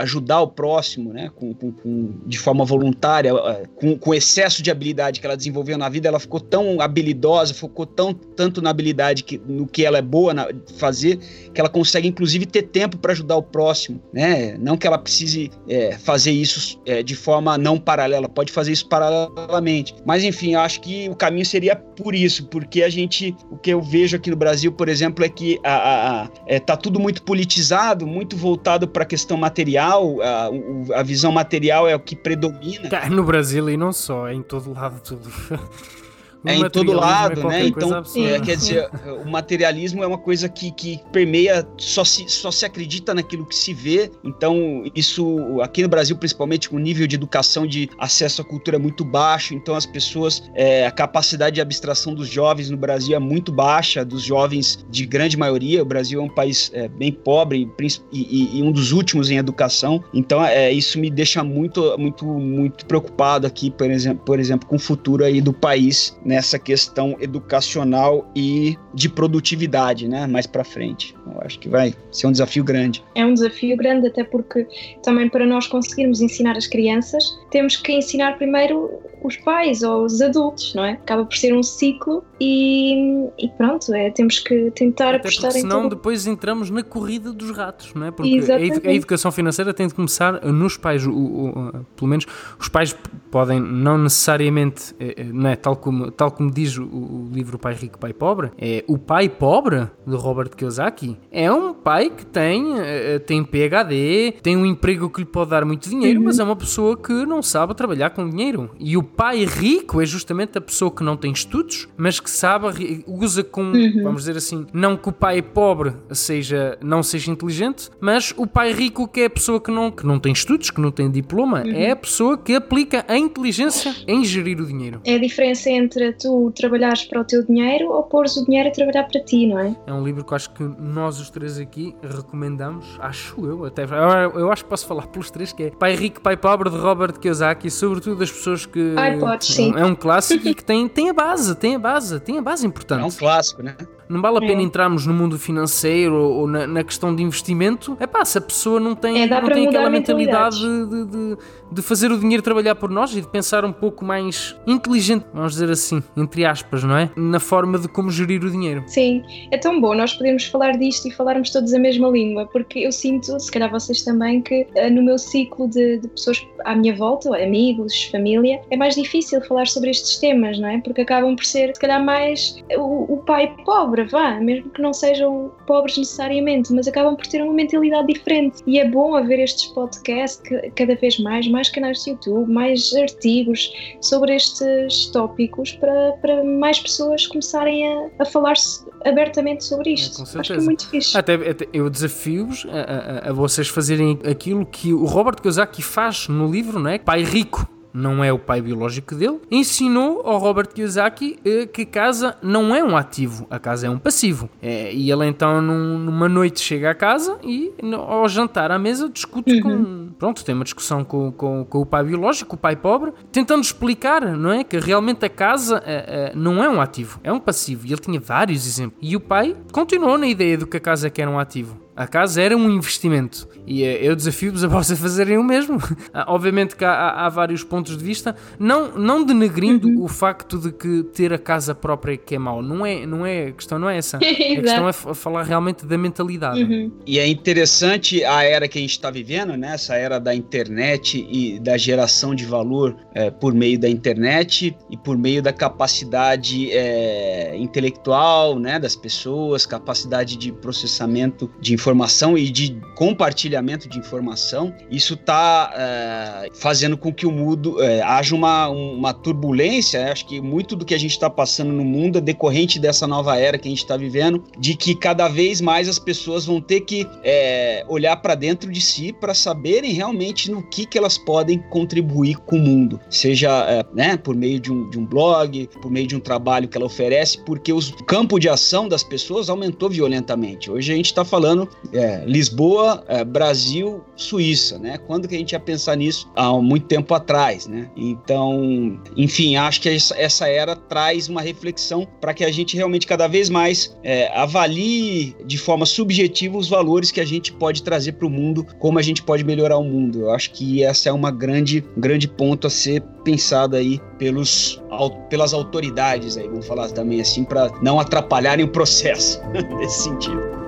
Speaker 4: ajudar o próximo, né? Com, com, com de forma voluntária, com, com excesso de habilidade que ela desenvolveu na vida vida ela ficou tão habilidosa, focou tão, tanto na habilidade que, no que ela é boa na, fazer, que ela consegue inclusive ter tempo para ajudar o próximo, né? Não que ela precise é, fazer isso é, de forma não paralela, pode fazer isso paralelamente. Mas enfim, acho que o caminho seria por isso, porque a gente, o que eu vejo aqui no Brasil, por exemplo, é que a, a, a é, tá tudo muito politizado, muito voltado para a questão material, a, a visão material é o que predomina.
Speaker 2: no Brasil e não só, é em todo lado tudo. *laughs*
Speaker 4: é em todo lado, é né? Então, é, quer dizer, *laughs* o materialismo é uma coisa que, que permeia, só se, só se acredita naquilo que se vê. Então, isso aqui no Brasil, principalmente, com o nível de educação, de acesso à cultura é muito baixo. Então, as pessoas, é, a capacidade de abstração dos jovens no Brasil é muito baixa, dos jovens de grande maioria. O Brasil é um país é, bem pobre e, e, e, um dos últimos em educação. Então, é, isso me deixa muito, muito, muito preocupado aqui, por exemplo, por exemplo, com o futuro aí do país, né? Nessa questão educacional e de produtividade, né? Mais para frente. Eu acho que vai ser um desafio grande.
Speaker 3: É um desafio grande, até porque também para nós conseguirmos ensinar as crianças, temos que ensinar primeiro os pais ou os adultos, não é? Acaba por ser um ciclo e, e pronto, é, temos que tentar
Speaker 2: Até
Speaker 3: apostar
Speaker 2: porque,
Speaker 3: em
Speaker 2: senão
Speaker 3: tudo.
Speaker 2: depois entramos na corrida dos ratos, não é? Porque a, a, educação financeira tem de começar nos pais, o, o, pelo menos os pais podem não necessariamente, eh, eh, não é? Tal como, tal como diz o, o livro Pai Rico, Pai Pobre, é o pai pobre de Robert Kiyosaki é um pai que tem, eh, tem PhD, tem um emprego que lhe pode dar muito dinheiro, uhum. mas é uma pessoa que não sabe trabalhar com dinheiro. E o pai rico é justamente a pessoa que não tem estudos, mas que sabe, usa com, uhum. vamos dizer assim, não que o pai pobre seja, não seja inteligente, mas o pai rico que é a pessoa que não, que não tem estudos, que não tem diploma, uhum. é a pessoa que aplica a inteligência em gerir o dinheiro.
Speaker 3: É a diferença entre tu trabalhares para o teu dinheiro ou pôres o dinheiro a trabalhar para ti, não é?
Speaker 2: É um livro que eu acho que nós os três aqui recomendamos, acho eu, até eu, acho que posso falar pelos três, que é Pai Rico, Pai Pobre de Robert Kiyosaki, sobretudo das pessoas que
Speaker 3: Ai, pode, sim.
Speaker 2: é um clássico e que tem, tem a base, tem a base, tem a base importante. É
Speaker 4: um clássico, né?
Speaker 2: Não vale a pena é. entrarmos no mundo financeiro ou, ou na, na, questão de investimento. É pá, se a pessoa não tem, é, não tem aquela mentalidade de, de, de, fazer o dinheiro trabalhar por nós e de pensar um pouco mais inteligente, vamos dizer assim, entre aspas, não é? Na forma de como gerir o dinheiro.
Speaker 3: Sim, é tão bom nós podemos falar disto e falarmos todos a mesma língua, porque eu sinto, se calhar vocês também, que uh, no meu ciclo de, de pessoas à minha volta, amigos, família, é mais difícil falar sobre estes temas, não é? Porque acabam por ser, se calhar, mais o, o pai pobre pobre, vá, mesmo que não sejam pobres necessariamente, mas acabam por ter uma mentalidade diferente. E é bom haver estes podcasts, que, cada vez mais, mais canais de YouTube, mais artigos sobre estes tópicos para, para mais pessoas começarem a, a falar abertamente sobre isto. É, Acho que é muito fixe.
Speaker 2: Até, até eu desafio-vos a, a, a, vocês fazerem aquilo que o Robert Kiyosaki faz no livro, não é? Pai rico não é o pai biológico dele, ensinou ao Robert Kiyosaki eh, que a casa não é um ativo, a casa é um passivo. É, e ele então num, numa noite chega à casa e ao jantar à mesa discute uhum. com. Pronto, tem uma discussão com, com, com, o pai biológico, o pai pobre, tentando explicar, não é? Que realmente a casa é, é, não é um ativo, é um passivo. E ele tinha vários exemplos. E o pai continuou na ideia de que a casa que era um ativo. A casa era um investimento. E eu desafio-vos a *laughs* vocês fazerem o mesmo. Ah, obviamente que há, há, vários pontos de vista, não, não denegrindo uhum. o facto de que ter a casa própria que é mau. Não é, não é, a questão não é essa. *laughs* a questão é falar realmente da mentalidade.
Speaker 4: Uhum. E é interessante a era que a gente está vivendo, né? essa era da internet e da geração de valor é, por meio da internet e por meio da capacidade é, intelectual né, das pessoas, capacidade de processamento de informação e de compartilhamento de informação. Isso está é, fazendo com que o mundo é, haja uma, uma turbulência. Acho que muito do que a gente está passando no mundo é decorrente dessa nova era que a gente está vivendo, de que cada vez mais as pessoas vão ter que é, olhar para dentro de si para saberem realmente no que, que elas podem contribuir com o mundo, seja é, né, por meio de um, de um blog, por meio de um trabalho que ela oferece, porque o campo de ação das pessoas aumentou violentamente. Hoje a gente está falando é, Lisboa, é, Brasil, Suíça, né? Quando que a gente ia pensar nisso? Há muito tempo atrás, né? Então, enfim, acho que essa era traz uma reflexão para que a gente realmente cada vez mais é, avalie de forma subjetiva os valores que a gente pode trazer para o mundo, como a gente pode melhorar o mundo. Eu acho que essa é uma grande, grande ponto a ser pensado aí pelos, pelas autoridades aí, vamos falar também assim, para não atrapalharem o processo *laughs* nesse sentido.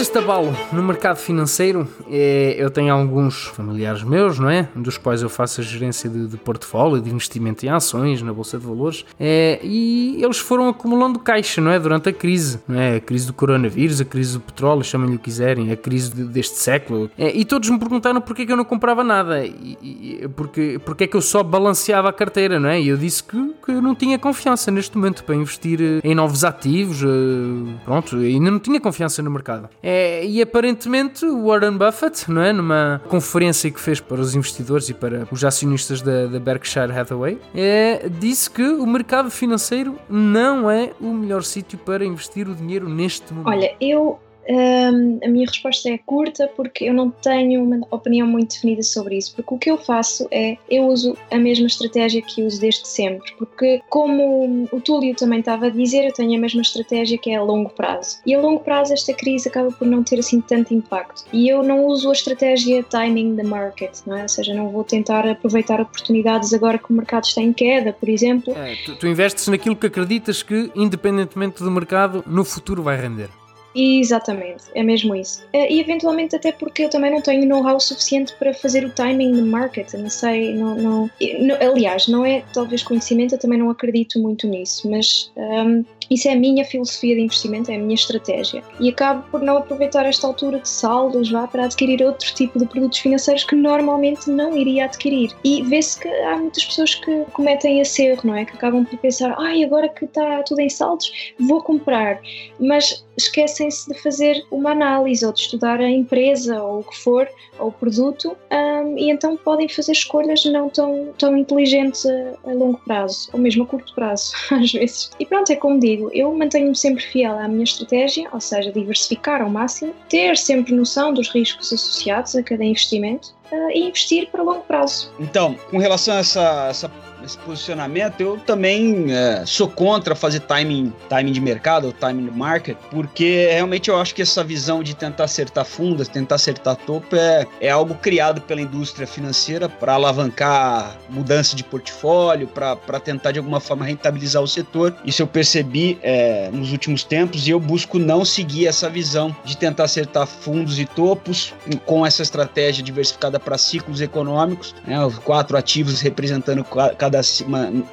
Speaker 2: Deste abalo no mercado financeiro, é, eu tenho alguns familiares meus, não é? Dos quais eu faço a gerência de, de portfólio, de investimento em ações na Bolsa de Valores, é, e eles foram acumulando caixa, não é? Durante a crise, não é? A crise do coronavírus, a crise do petróleo, chamem-lhe o que quiserem, a crise de, deste século. É, e todos me perguntaram porque é que eu não comprava nada, e, e, porque, porque é que eu só balanceava a carteira, não é? E eu disse que, que eu não tinha confiança neste momento para investir eh, em novos ativos, eh, pronto, ainda não tinha confiança no mercado. É, e aparentemente o Warren Buffett, não é, numa conferência que fez para os investidores e para os acionistas da, da Berkshire Hathaway, é, disse que o mercado financeiro não é o melhor sítio para investir o dinheiro neste momento.
Speaker 3: Olha, eu a minha resposta é curta porque eu não tenho uma opinião muito definida sobre isso. Porque o que eu faço é eu uso a mesma estratégia que uso desde sempre. Porque, como o Túlio também estava a dizer, eu tenho a mesma estratégia que é a longo prazo. E a longo prazo, esta crise acaba por não ter assim tanto impacto. E eu não uso a estratégia timing the market, não é? Ou seja, não vou tentar aproveitar oportunidades agora que o mercado está em queda, por exemplo.
Speaker 2: É, tu, tu investes naquilo que acreditas que, independentemente do mercado, no futuro vai render.
Speaker 3: Exatamente, é mesmo isso. Eh, e eventualmente até porque eu também não tenho know-how suficiente para fazer o timing no market, não sei, não, não, não, aliás, não é talvez conhecimento, eu também não acredito muito nisso, mas um, isso é a minha filosofia de investimento, é a minha estratégia. E acabo por não aproveitar esta altura de saldos lá para adquirir outro tipo de produtos financeiros que normalmente não iria adquirir. E vê-se que há muitas pessoas que cometem esse erro, não é? Que acabam por pensar, ai, agora que está tudo em saldos, vou comprar. Mas esquecem-se de fazer uma análise ou de estudar a empresa ou o que for, ou o produto, um, e então podem fazer escolhas não tão, tão inteligentes a, a longo prazo, ou mesmo a curto prazo, *laughs* às vezes. E pronto, é como digo digo, eu mantenho-me sempre fiel à minha estratégia, ou seja, diversificar ao máximo, ter sempre noção dos riscos associados a cada investimento uh, e investir para longo prazo.
Speaker 4: Então, com relação a essa, essa esse posicionamento, eu também é, sou contra fazer timing, timing de mercado, ou timing de market, porque realmente eu acho que essa visão de tentar acertar fundas, tentar acertar topo é, é algo criado pela indústria financeira para alavancar mudança de portfólio, para tentar de alguma forma rentabilizar o setor. Isso eu percebi é, nos últimos tempos e eu busco não seguir essa visão de tentar acertar fundos e topos com essa estratégia diversificada para ciclos econômicos, né, os quatro ativos representando cada cada,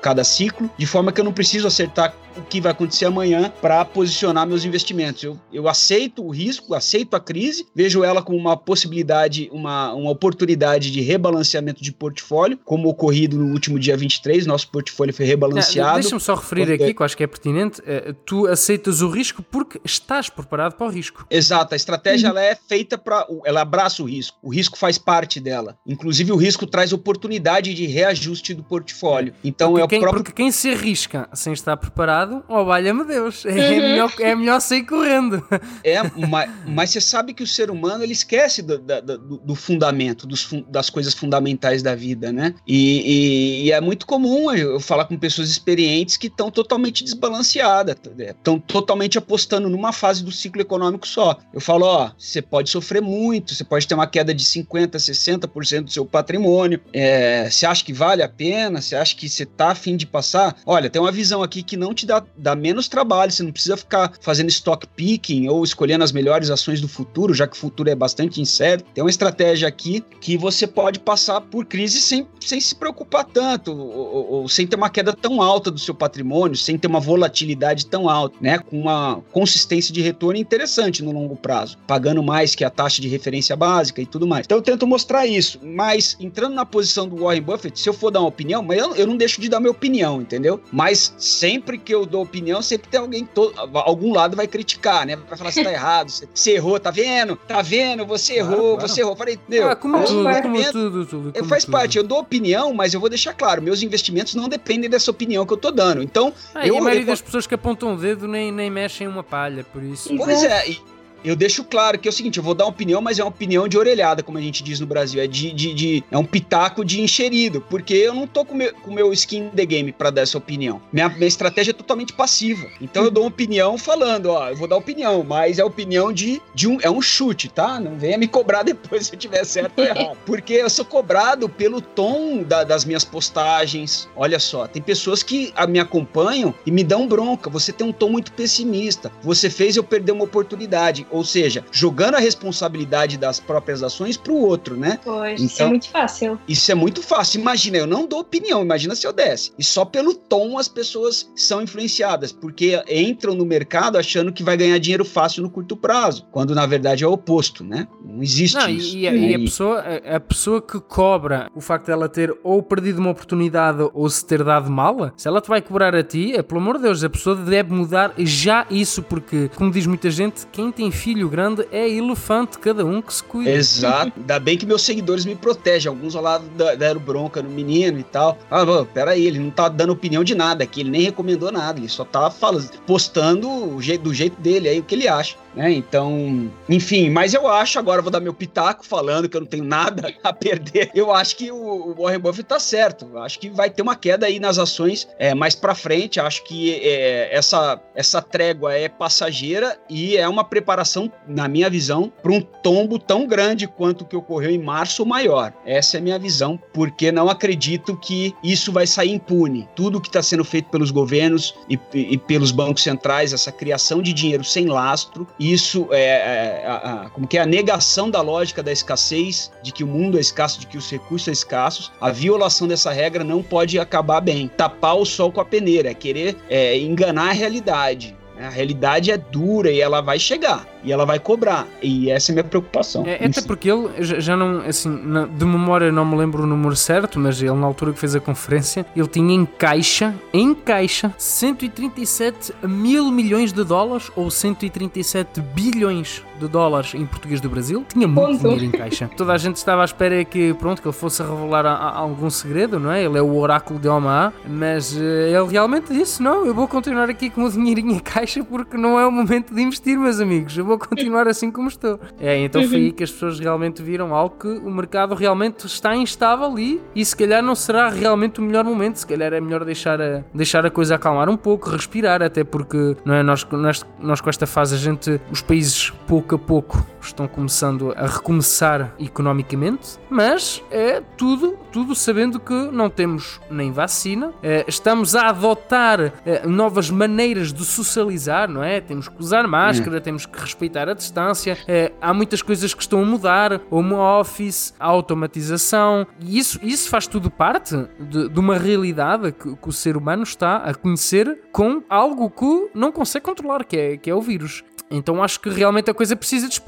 Speaker 4: cada ciclo, de forma que eu não preciso acertar o que vai acontecer amanhã para posicionar meus investimentos. Eu, eu aceito o risco, aceito a crise, vejo ela como uma possibilidade, uma, uma oportunidade de rebalanceamento de portfólio, como ocorrido no último dia 23, nosso portfólio foi rebalanceado.
Speaker 2: Deixa-me só referir aqui, que eu acho que é pertinente, é, tu aceitas o risco porque estás preparado para o risco.
Speaker 4: Exato, a estratégia uhum. ela é feita para, ela abraça o risco, o risco faz parte parte dela. Inclusive, o risco traz oportunidade de reajuste do portfólio. Então,
Speaker 2: porque
Speaker 4: é o
Speaker 2: quem,
Speaker 4: próprio.
Speaker 2: Porque quem se arrisca sem estar preparado, oh, valha-me Deus, é, uhum. melhor, é melhor sair correndo.
Speaker 4: É, mas, mas você sabe que o ser humano ele esquece do, do, do fundamento, dos, das coisas fundamentais da vida, né? E, e, e, é muito comum eu falar com pessoas experientes que estão totalmente desbalanceadas, estão totalmente apostando numa fase do ciclo econômico só. Eu falo, ó, você pode sofrer muito, você pode ter uma queda de 50%, 60% do seu patrimônio. É, você acha que vale a pena? Você acha que você tá afim de passar? Olha, tem uma visão aqui que não te dá, dá menos trabalho, você não precisa ficar fazendo stock picking ou escolhendo as melhores ações do futuro, já que o futuro é bastante incerto. Tem uma estratégia aqui que você pode passar por crise sem, sem se preocupar tanto, ou, ou sem ter uma queda tão alta do seu patrimônio, sem ter uma volatilidade tão alta, né? Com uma consistência de retorno interessante no longo prazo, pagando mais que a taxa de referência básica e tudo mais. Então eu tento mostrar isso, mas entrando na posição do Warren Buffett, se eu for dar uma opinião, mas eu, eu não deixo de dar minha opinião, entendeu? Mas sempre que eu dou opinião, sempre tem alguém, to, algum lado vai criticar, né? Vai falar se tá *laughs* errado, você, errou, tá vendo? Tá vendo? Você errou, claro, claro. você errou. Falei, meu,
Speaker 2: ah, como tudo, como tudo, tudo,
Speaker 4: como faz tudo. parte, eu dou opinião, mas eu vou deixar claro, meus investimentos não dependem dessa opinião que eu tô dando. Então,
Speaker 2: ah,
Speaker 4: eu,
Speaker 2: e a maioria
Speaker 4: eu,
Speaker 2: das pessoas que apontam o dedo nem, nem mexem uma palha, por isso.
Speaker 4: Pois é, e, eu deixo claro que é o seguinte, eu vou dar uma opinião, mas é uma opinião de orelhada, como a gente diz no Brasil. É de, de, de é um pitaco de encherido, porque eu não tô com meu, o meu skin the game para dar essa opinião. Minha, minha estratégia é totalmente passiva. Então eu dou uma opinião falando, ó, eu vou dar opinião, mas é opinião de, de um, é um chute, tá? Não venha me cobrar *laughs* depois se eu tiver certo ou errado. Porque eu sou cobrado pelo tom da, das minhas postagens. Olha só, tem pessoas que me acompanham e me dão bronca. Você tem um tom muito pessimista. Você fez eu perder uma oportunidade ou seja, jogando a responsabilidade das próprias ações para o outro, né?
Speaker 3: Pois, então, isso é então, muito fácil.
Speaker 4: Isso é muito fácil. Imagina, eu não dou opinião, imagina se eu desse. E só pelo tom as pessoas são influenciadas, porque entram no mercado achando que vai ganhar dinheiro fácil no curto prazo, quando na verdade é o oposto, né? Não existe não, isso.
Speaker 2: E, e, a, pessoa, a pessoa que cobra o facto dela ter ou perdido uma oportunidade ou se ter dado mala, se ela te vai cobrar a ti, é, pelo amor de Deus, a pessoa deve mudar já isso, porque, como diz muita gente, quem tem filho grande é elefante, cada um que se cuida.
Speaker 4: Exato. Ainda bem que meus seguidores me protegem. Alguns ao lado deram bronca no menino e tal. Ah, peraí, ele não tá dando opinião de nada aqui, ele nem recomendou nada, ele só tá falando, postando do jeito dele aí o que ele acha. Né? Então, enfim, mas eu acho, agora vou dar meu pitaco falando que eu não tenho nada *laughs* a perder. Eu acho que o Warren Buffett tá certo. Eu acho que vai ter uma queda aí nas ações é, mais para frente. Acho que é, essa, essa trégua é passageira e é uma preparação, na minha visão, para um tombo tão grande quanto o que ocorreu em março ou maior. Essa é a minha visão, porque não acredito que isso vai sair impune. Tudo que está sendo feito pelos governos e, e, pelos bancos centrais, essa criação de dinheiro sem lastro isso é, é a, a, como que é a negação da lógica da escassez, de que o mundo é escasso, de que os recursos são escassos. A violação dessa regra não pode acabar bem. Tapar o sol com a peneira, é querer é, enganar a realidade. A realidade é dura e ela vai chegar e ela vai cobrar. E essa é a minha preocupação.
Speaker 2: É, até porque ele já não, assim, de memória não me lembro o número certo, mas ele na altura que fez a conferência, ele tinha em caixa, em caixa, 137 mil milhões de dólares ou 137 bilhões de dólares em português do Brasil. Tinha muito Ponto. dinheiro em caixa. *laughs* Toda a gente estava à espera que, pronto, que ele fosse revelar a, a algum segredo, não é? Ele é o oráculo de Omaha, mas uh, ele realmente disse: não, eu vou continuar aqui com o dinheirinho em caixa porque não é o momento de investir, meus amigos. Eu vou vou continuar assim como estou. É, então foi aí que as pessoas realmente viram algo que o mercado realmente está instável e, e se calhar não será realmente o melhor momento. Se calhar é melhor deixar a, deixar a coisa acalmar um pouco, respirar, até porque não é, nós, nós, nós com esta fase a gente, os países pouco a pouco estão começando a recomeçar economicamente, mas é tudo, tudo sabendo que não temos nem vacina, é, estamos a adotar é, novas maneiras de socializar, não é? Temos que usar máscara, hum. temos que respeitar a distância, é, há muitas coisas que estão a mudar, home office, a automatização, e isso, isso faz tudo parte de, de uma realidade que, que, o ser humano está a conhecer com algo que não consegue controlar, que é, que é o vírus. Então acho que realmente a coisa precisa de.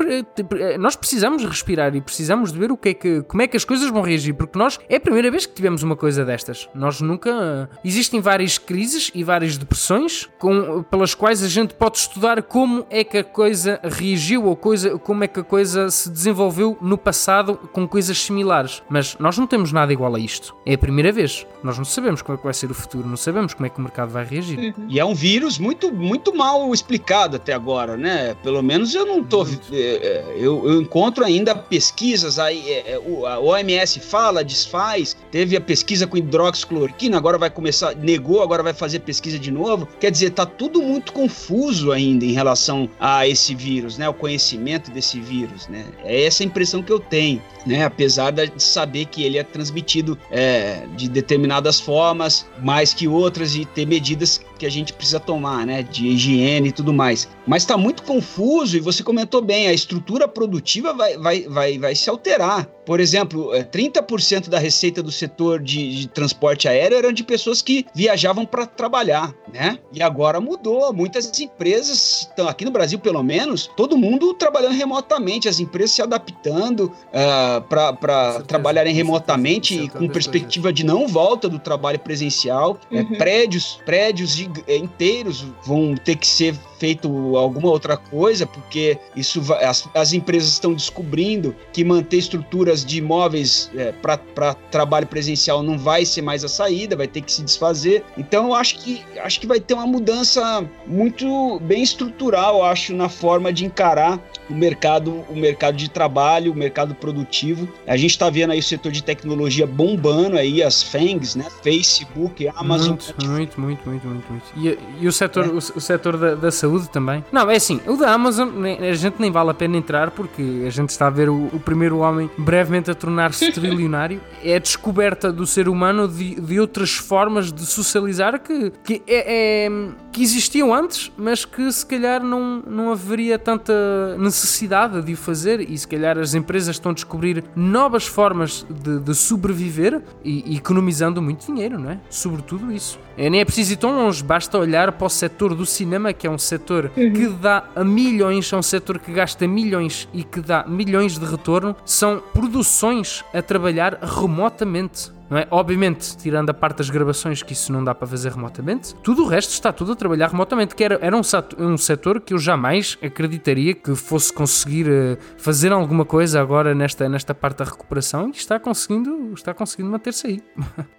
Speaker 2: Nós precisamos respirar e precisamos de ver o que é que, como é que as coisas vão reagir, porque nós é a primeira vez que tivemos uma coisa destas. Nós nunca. Existem várias crises e várias depressões com, pelas quais a gente pode estudar como é que a coisa reagiu ou coisa, como é que a coisa se desenvolveu no passado com coisas similares. Mas nós não temos nada igual a isto. É a primeira vez. Nós não sabemos como é que vai ser o futuro, não sabemos como é que o mercado vai reagir.
Speaker 4: E é um vírus muito, muito mal explicado até agora, né? Pelo menos eu não tô. É, é, eu, eu, encontro ainda pesquisas aí. É, a OMS fala, desfaz. Teve a pesquisa com hidroxicloroquina, agora vai começar. Negou, agora vai fazer pesquisa de novo. Quer dizer, tá tudo muito confuso ainda em relação a esse vírus, né? O conhecimento desse vírus, né? É essa a impressão que eu tenho, né? Apesar de saber que ele é transmitido é, de determinadas formas, mais que outras, e ter medidas que a gente precisa tomar, né? De higiene e tudo mais. Mas está muito confuso e você comentou bem, a estrutura produtiva vai, vai, vai, vai se alterar. Por exemplo, 30% é, da receita do setor de, de transporte aéreo eram de pessoas que viajavam para trabalhar, né? E agora mudou. Muitas empresas, estão aqui no Brasil pelo menos, todo mundo trabalhando remotamente, as empresas se adaptando uh, ah, para trabalharem remotamente e com perspectiva de não volta do trabalho presencial. É, uhum. É, prédios, prédios inteiros vão ter que ser feito alguma outra coisa, porque isso vai, as, as empresas estão descobrindo que manter estruturas de imóveis é, para trabalho presencial não vai ser mais a saída, vai ter que se desfazer. Então acho que acho que vai ter uma mudança muito bem estrutural, acho, na forma de encarar o mercado, o mercado de trabalho, o mercado produtivo. A gente está vendo aí o setor de tecnologia bombando aí, as FANGs, né? Facebook, Amazon.
Speaker 2: Muito, muito, muito, muito, muito. muito. E, e o setor, é. o, o, setor da, da, saúde também. Não, é assim, o da Amazon a gente nem vale a pena entrar porque a gente está a ver o, o primeiro homem brevemente a tornar-se *laughs* trilionário. É a descoberta do ser humano de, de outras formas de socializar que, que, é, é, que existiam antes, mas que se calhar não, não haveria tanta necessidade de o fazer e se calhar as empresas estão a descobrir novas formas de, de sobreviver e, e, economizando muito dinheiro, não é? Sobretudo isso. É, nem é preciso ir tão longe, basta olhar para o setor do cinema, que é um setor uhum. que dá a milhões, é um setor que gasta milhões e que dá milhões de retorno. São produções a trabalhar remotamente não é? Obviamente, tirando a parte das gravações, que isso não dá para fazer remotamente, tudo o resto está tudo a trabalhar remotamente, que era, era um, um setor que eu jamais acreditaria que fosse conseguir uh, fazer alguma coisa agora nesta, nesta parte da recuperação e está conseguindo, está conseguindo manter-se aí. *laughs*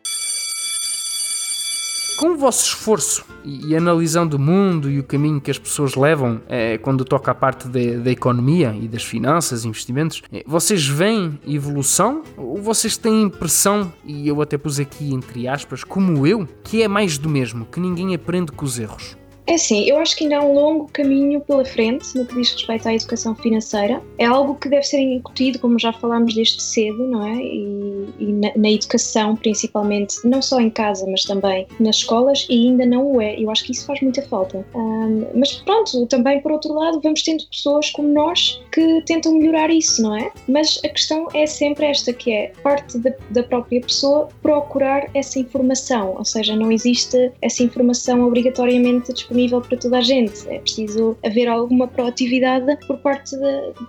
Speaker 2: com o vosso esforço e, e, analisando o mundo e o caminho que as pessoas levam é, quando toca a parte da economia e das finanças, investimentos, é, vocês veem evolução ou vocês têm impressão, e eu até pus aqui entre aspas, como eu, que é mais do mesmo, que ninguém aprende com os erros?
Speaker 3: É assim, eu acho que ainda há um longo caminho pela frente no que diz respeito à educação financeira. É algo que deve ser incutido, como já falámos desde cedo, não é? E, e na, na, educação, principalmente, não só em casa, mas também nas escolas, e ainda não o é. Eu acho que isso faz muita falta. Um, mas pronto, também por outro lado, vamos tendo pessoas como nós que tentam melhorar isso, não é? Mas a questão é sempre esta, que é parte da própria pessoa procurar essa informação, ou seja, não existe essa informação obrigatoriamente disponível disponível para toda a gente. É preciso haver alguma proatividade por parte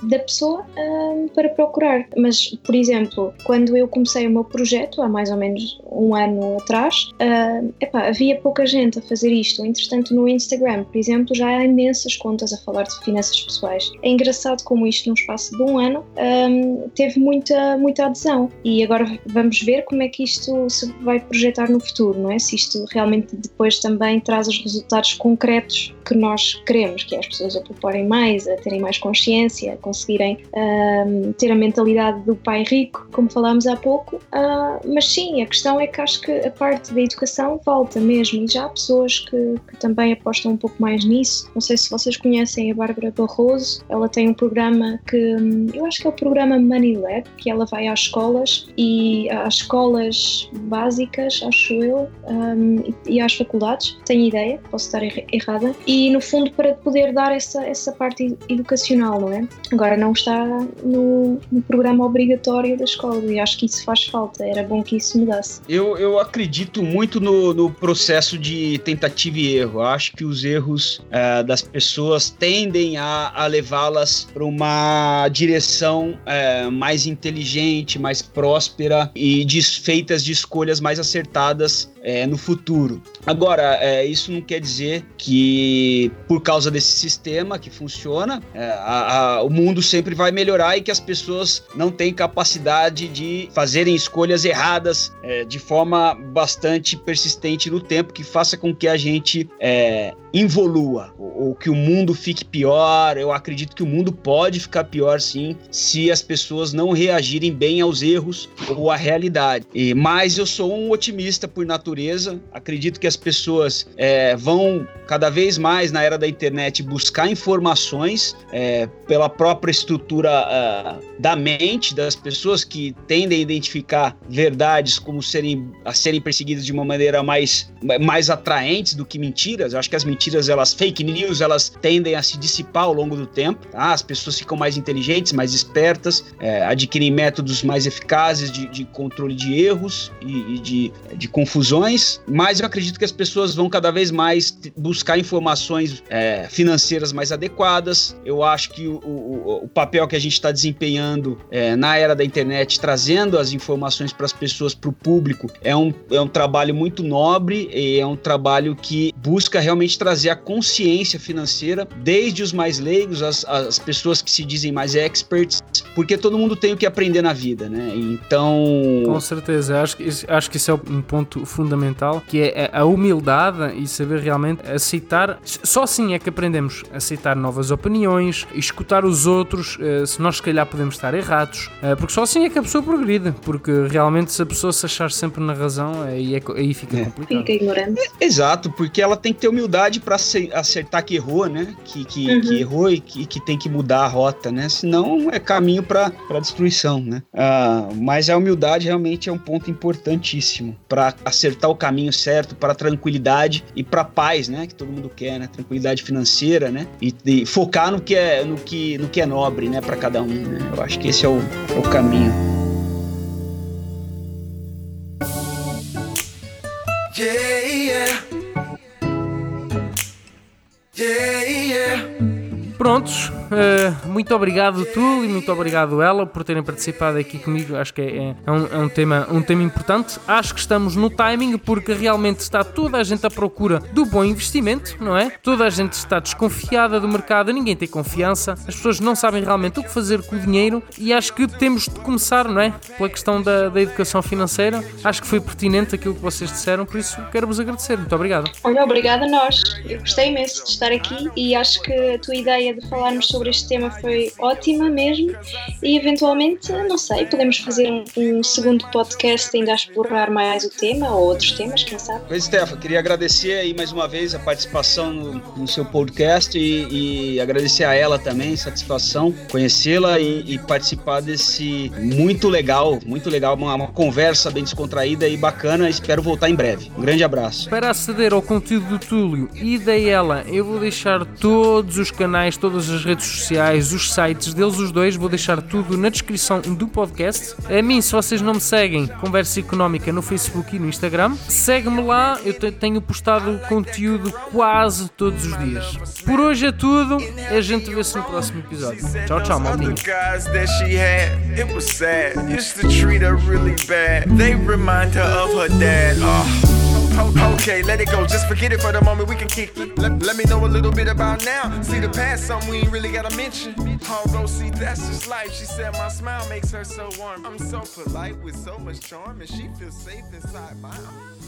Speaker 3: da, pessoa um, para procurar. Mas, por exemplo, quando eu comecei o meu projeto, há mais ou menos um ano atrás, uh, epá, havia pouca gente a fazer isto. Entretanto, no Instagram, por exemplo, já há imensas contas a falar de finanças pessoais. É engraçado como isto, num espaço de um ano, um, teve muita, muita adesão. E agora vamos ver como é que isto se vai projetar no futuro, não é? Se isto realmente depois também traz os resultados concretos concretos que nós queremos, que é as pessoas a pouparem mais, a terem mais consciência, a conseguirem uh, ter a mentalidade do pai rico, como falámos há pouco. Uh, mas sim, a questão é que acho que a parte da educação falta mesmo, e já há pessoas que, que também apostam um pouco mais nisso. Não sei se vocês conhecem a Bárbara Barroso, ela tem um programa que hum, eu acho que é o programa Money Lab, que ela vai às escolas e às escolas básicas, acho eu, um, e às faculdades, tenho ideia, posso estar errada, e no fundo para poder dar essa, essa parte educacional, não é? Agora não está no, no programa obrigatório da escola e acho que isso faz falta, era bom que isso mudasse.
Speaker 4: Eu, eu acredito muito no, no processo de tentativa e erro, acho que os erros é, das pessoas tendem a, a levá-las para uma direção é, mais inteligente, mais próspera e desfeitas de escolhas mais acertadas é, no futuro. Agora, isso não quer dizer que, por causa desse sistema que funciona, é, a, a, o mundo sempre vai melhorar e que as pessoas não têm capacidade de fazerem escolhas erradas é, de forma bastante persistente no tempo, que faça com que a gente é, involua ou, ou que o mundo fique pior. Eu acredito que o mundo pode ficar pior, sim, se as pessoas não reagirem bem aos erros ou à realidade. E, mas eu sou um otimista por natureza, acredito que as pessoas é, vão cada vez mais na era da internet buscar informações é, pela própria estrutura uh, da mente das pessoas que tendem a identificar verdades como serem a serem perseguidas de uma maneira mais, mais atraentes do que mentiras. Eu acho que as mentiras, elas fake news, elas tendem a se dissipar ao longo do tempo. Tá? As pessoas ficam mais inteligentes, mais espertas, é, adquirem métodos mais eficazes de, de controle de erros e, e de, de confusões. Mas eu acredito que as pessoas vão cada vez mais buscar informações é, financeiras mais adequadas. Eu acho que o, o, o papel que a gente está desempenhando é, na era da internet, trazendo as informações para as pessoas, para o público, é um, é um trabalho muito nobre e é um trabalho que busca realmente trazer a consciência financeira, desde os mais leigos, as, as pessoas que se dizem mais experts, porque todo mundo tem o que aprender na vida, né? Então.
Speaker 2: Com certeza, acho que, acho que esse é um ponto fundamental, que é a humildade e saber realmente aceitar. Só assim é que aprendemos a aceitar novas opiniões, escutar os outros, eh, se nós se calhar podemos estar errados, eh, porque só assim é que a pessoa progride, porque realmente se a pessoa se achar sempre na razão, aí, é, aí fica é. complicado.
Speaker 3: Fica ignorante.
Speaker 4: É, exato, porque ela tem que ter humildade para acertar que errou, né? Que, que, uhum. que errou e que, que, tem que mudar a rota, né? Senão é caminho para destruição, né? Ah, mas a humildade realmente é um ponto importantíssimo para acertar o caminho certo, para tranquilidade e para paz, né? Que todo mundo quer, né? Tranquilidade financeira, né? E, e, focar no que é no que, no que é nobre, né? Para cada um, né? Eu acho que esse é o, é o caminho. Yeah, yeah.
Speaker 2: Yeah, yeah. Prontos, Uh, muito obrigado tu e muito obrigado ela por terem participado aqui comigo. Acho que é, é, um, é, um, tema, um tema importante. Acho que estamos no timing porque realmente está toda a gente à procura do bom investimento, não é? Toda a gente está desconfiada do mercado, ninguém tem confiança, as pessoas não sabem realmente o que fazer com o dinheiro e acho que temos de começar, não é? Pela questão da, da educação financeira. Acho que foi pertinente aquilo que vocês disseram, por isso quero-vos agradecer. Muito obrigado.
Speaker 3: Olha, obrigada a nós. Eu gostei imenso de estar aqui e acho que a tua ideia de falarmos sobre sobre este tema foi ótima mesmo e eventualmente, não sei, podemos fazer um, um segundo podcast ainda a explorar mais o tema ou outros temas, quem sabe.
Speaker 4: Pois, Stefa, queria agradecer aí mais uma vez a participação no, no seu podcast e, e, agradecer a ela também, satisfação conhecê-la e, e, participar desse muito legal, muito legal, uma, uma conversa bem descontraída e bacana. Espero voltar em breve. Um grande abraço.
Speaker 2: Para aceder ao conteúdo do Túlio e da ela, eu vou deixar todos os canais, todas as redes sociais, os sites deles, os dois, vou deixar tudo na descrição do podcast. A mim, se vocês não me seguem, Conversa Económica no Facebook e no Instagram, segue-me lá, eu tenho postado conteúdo quase todos os dias. Por hoje é tudo, a gente vê-se no próximo episódio. Tchau, tchau, maldinho. Okay, let it go. Just forget it for the moment. We can kick it. Let, let me know a little bit about now. See the past, something we ain't really gotta mention. Although, see, that's just life. She said my smile makes her so warm. I'm so polite with so much charm, and she feels safe inside my arms.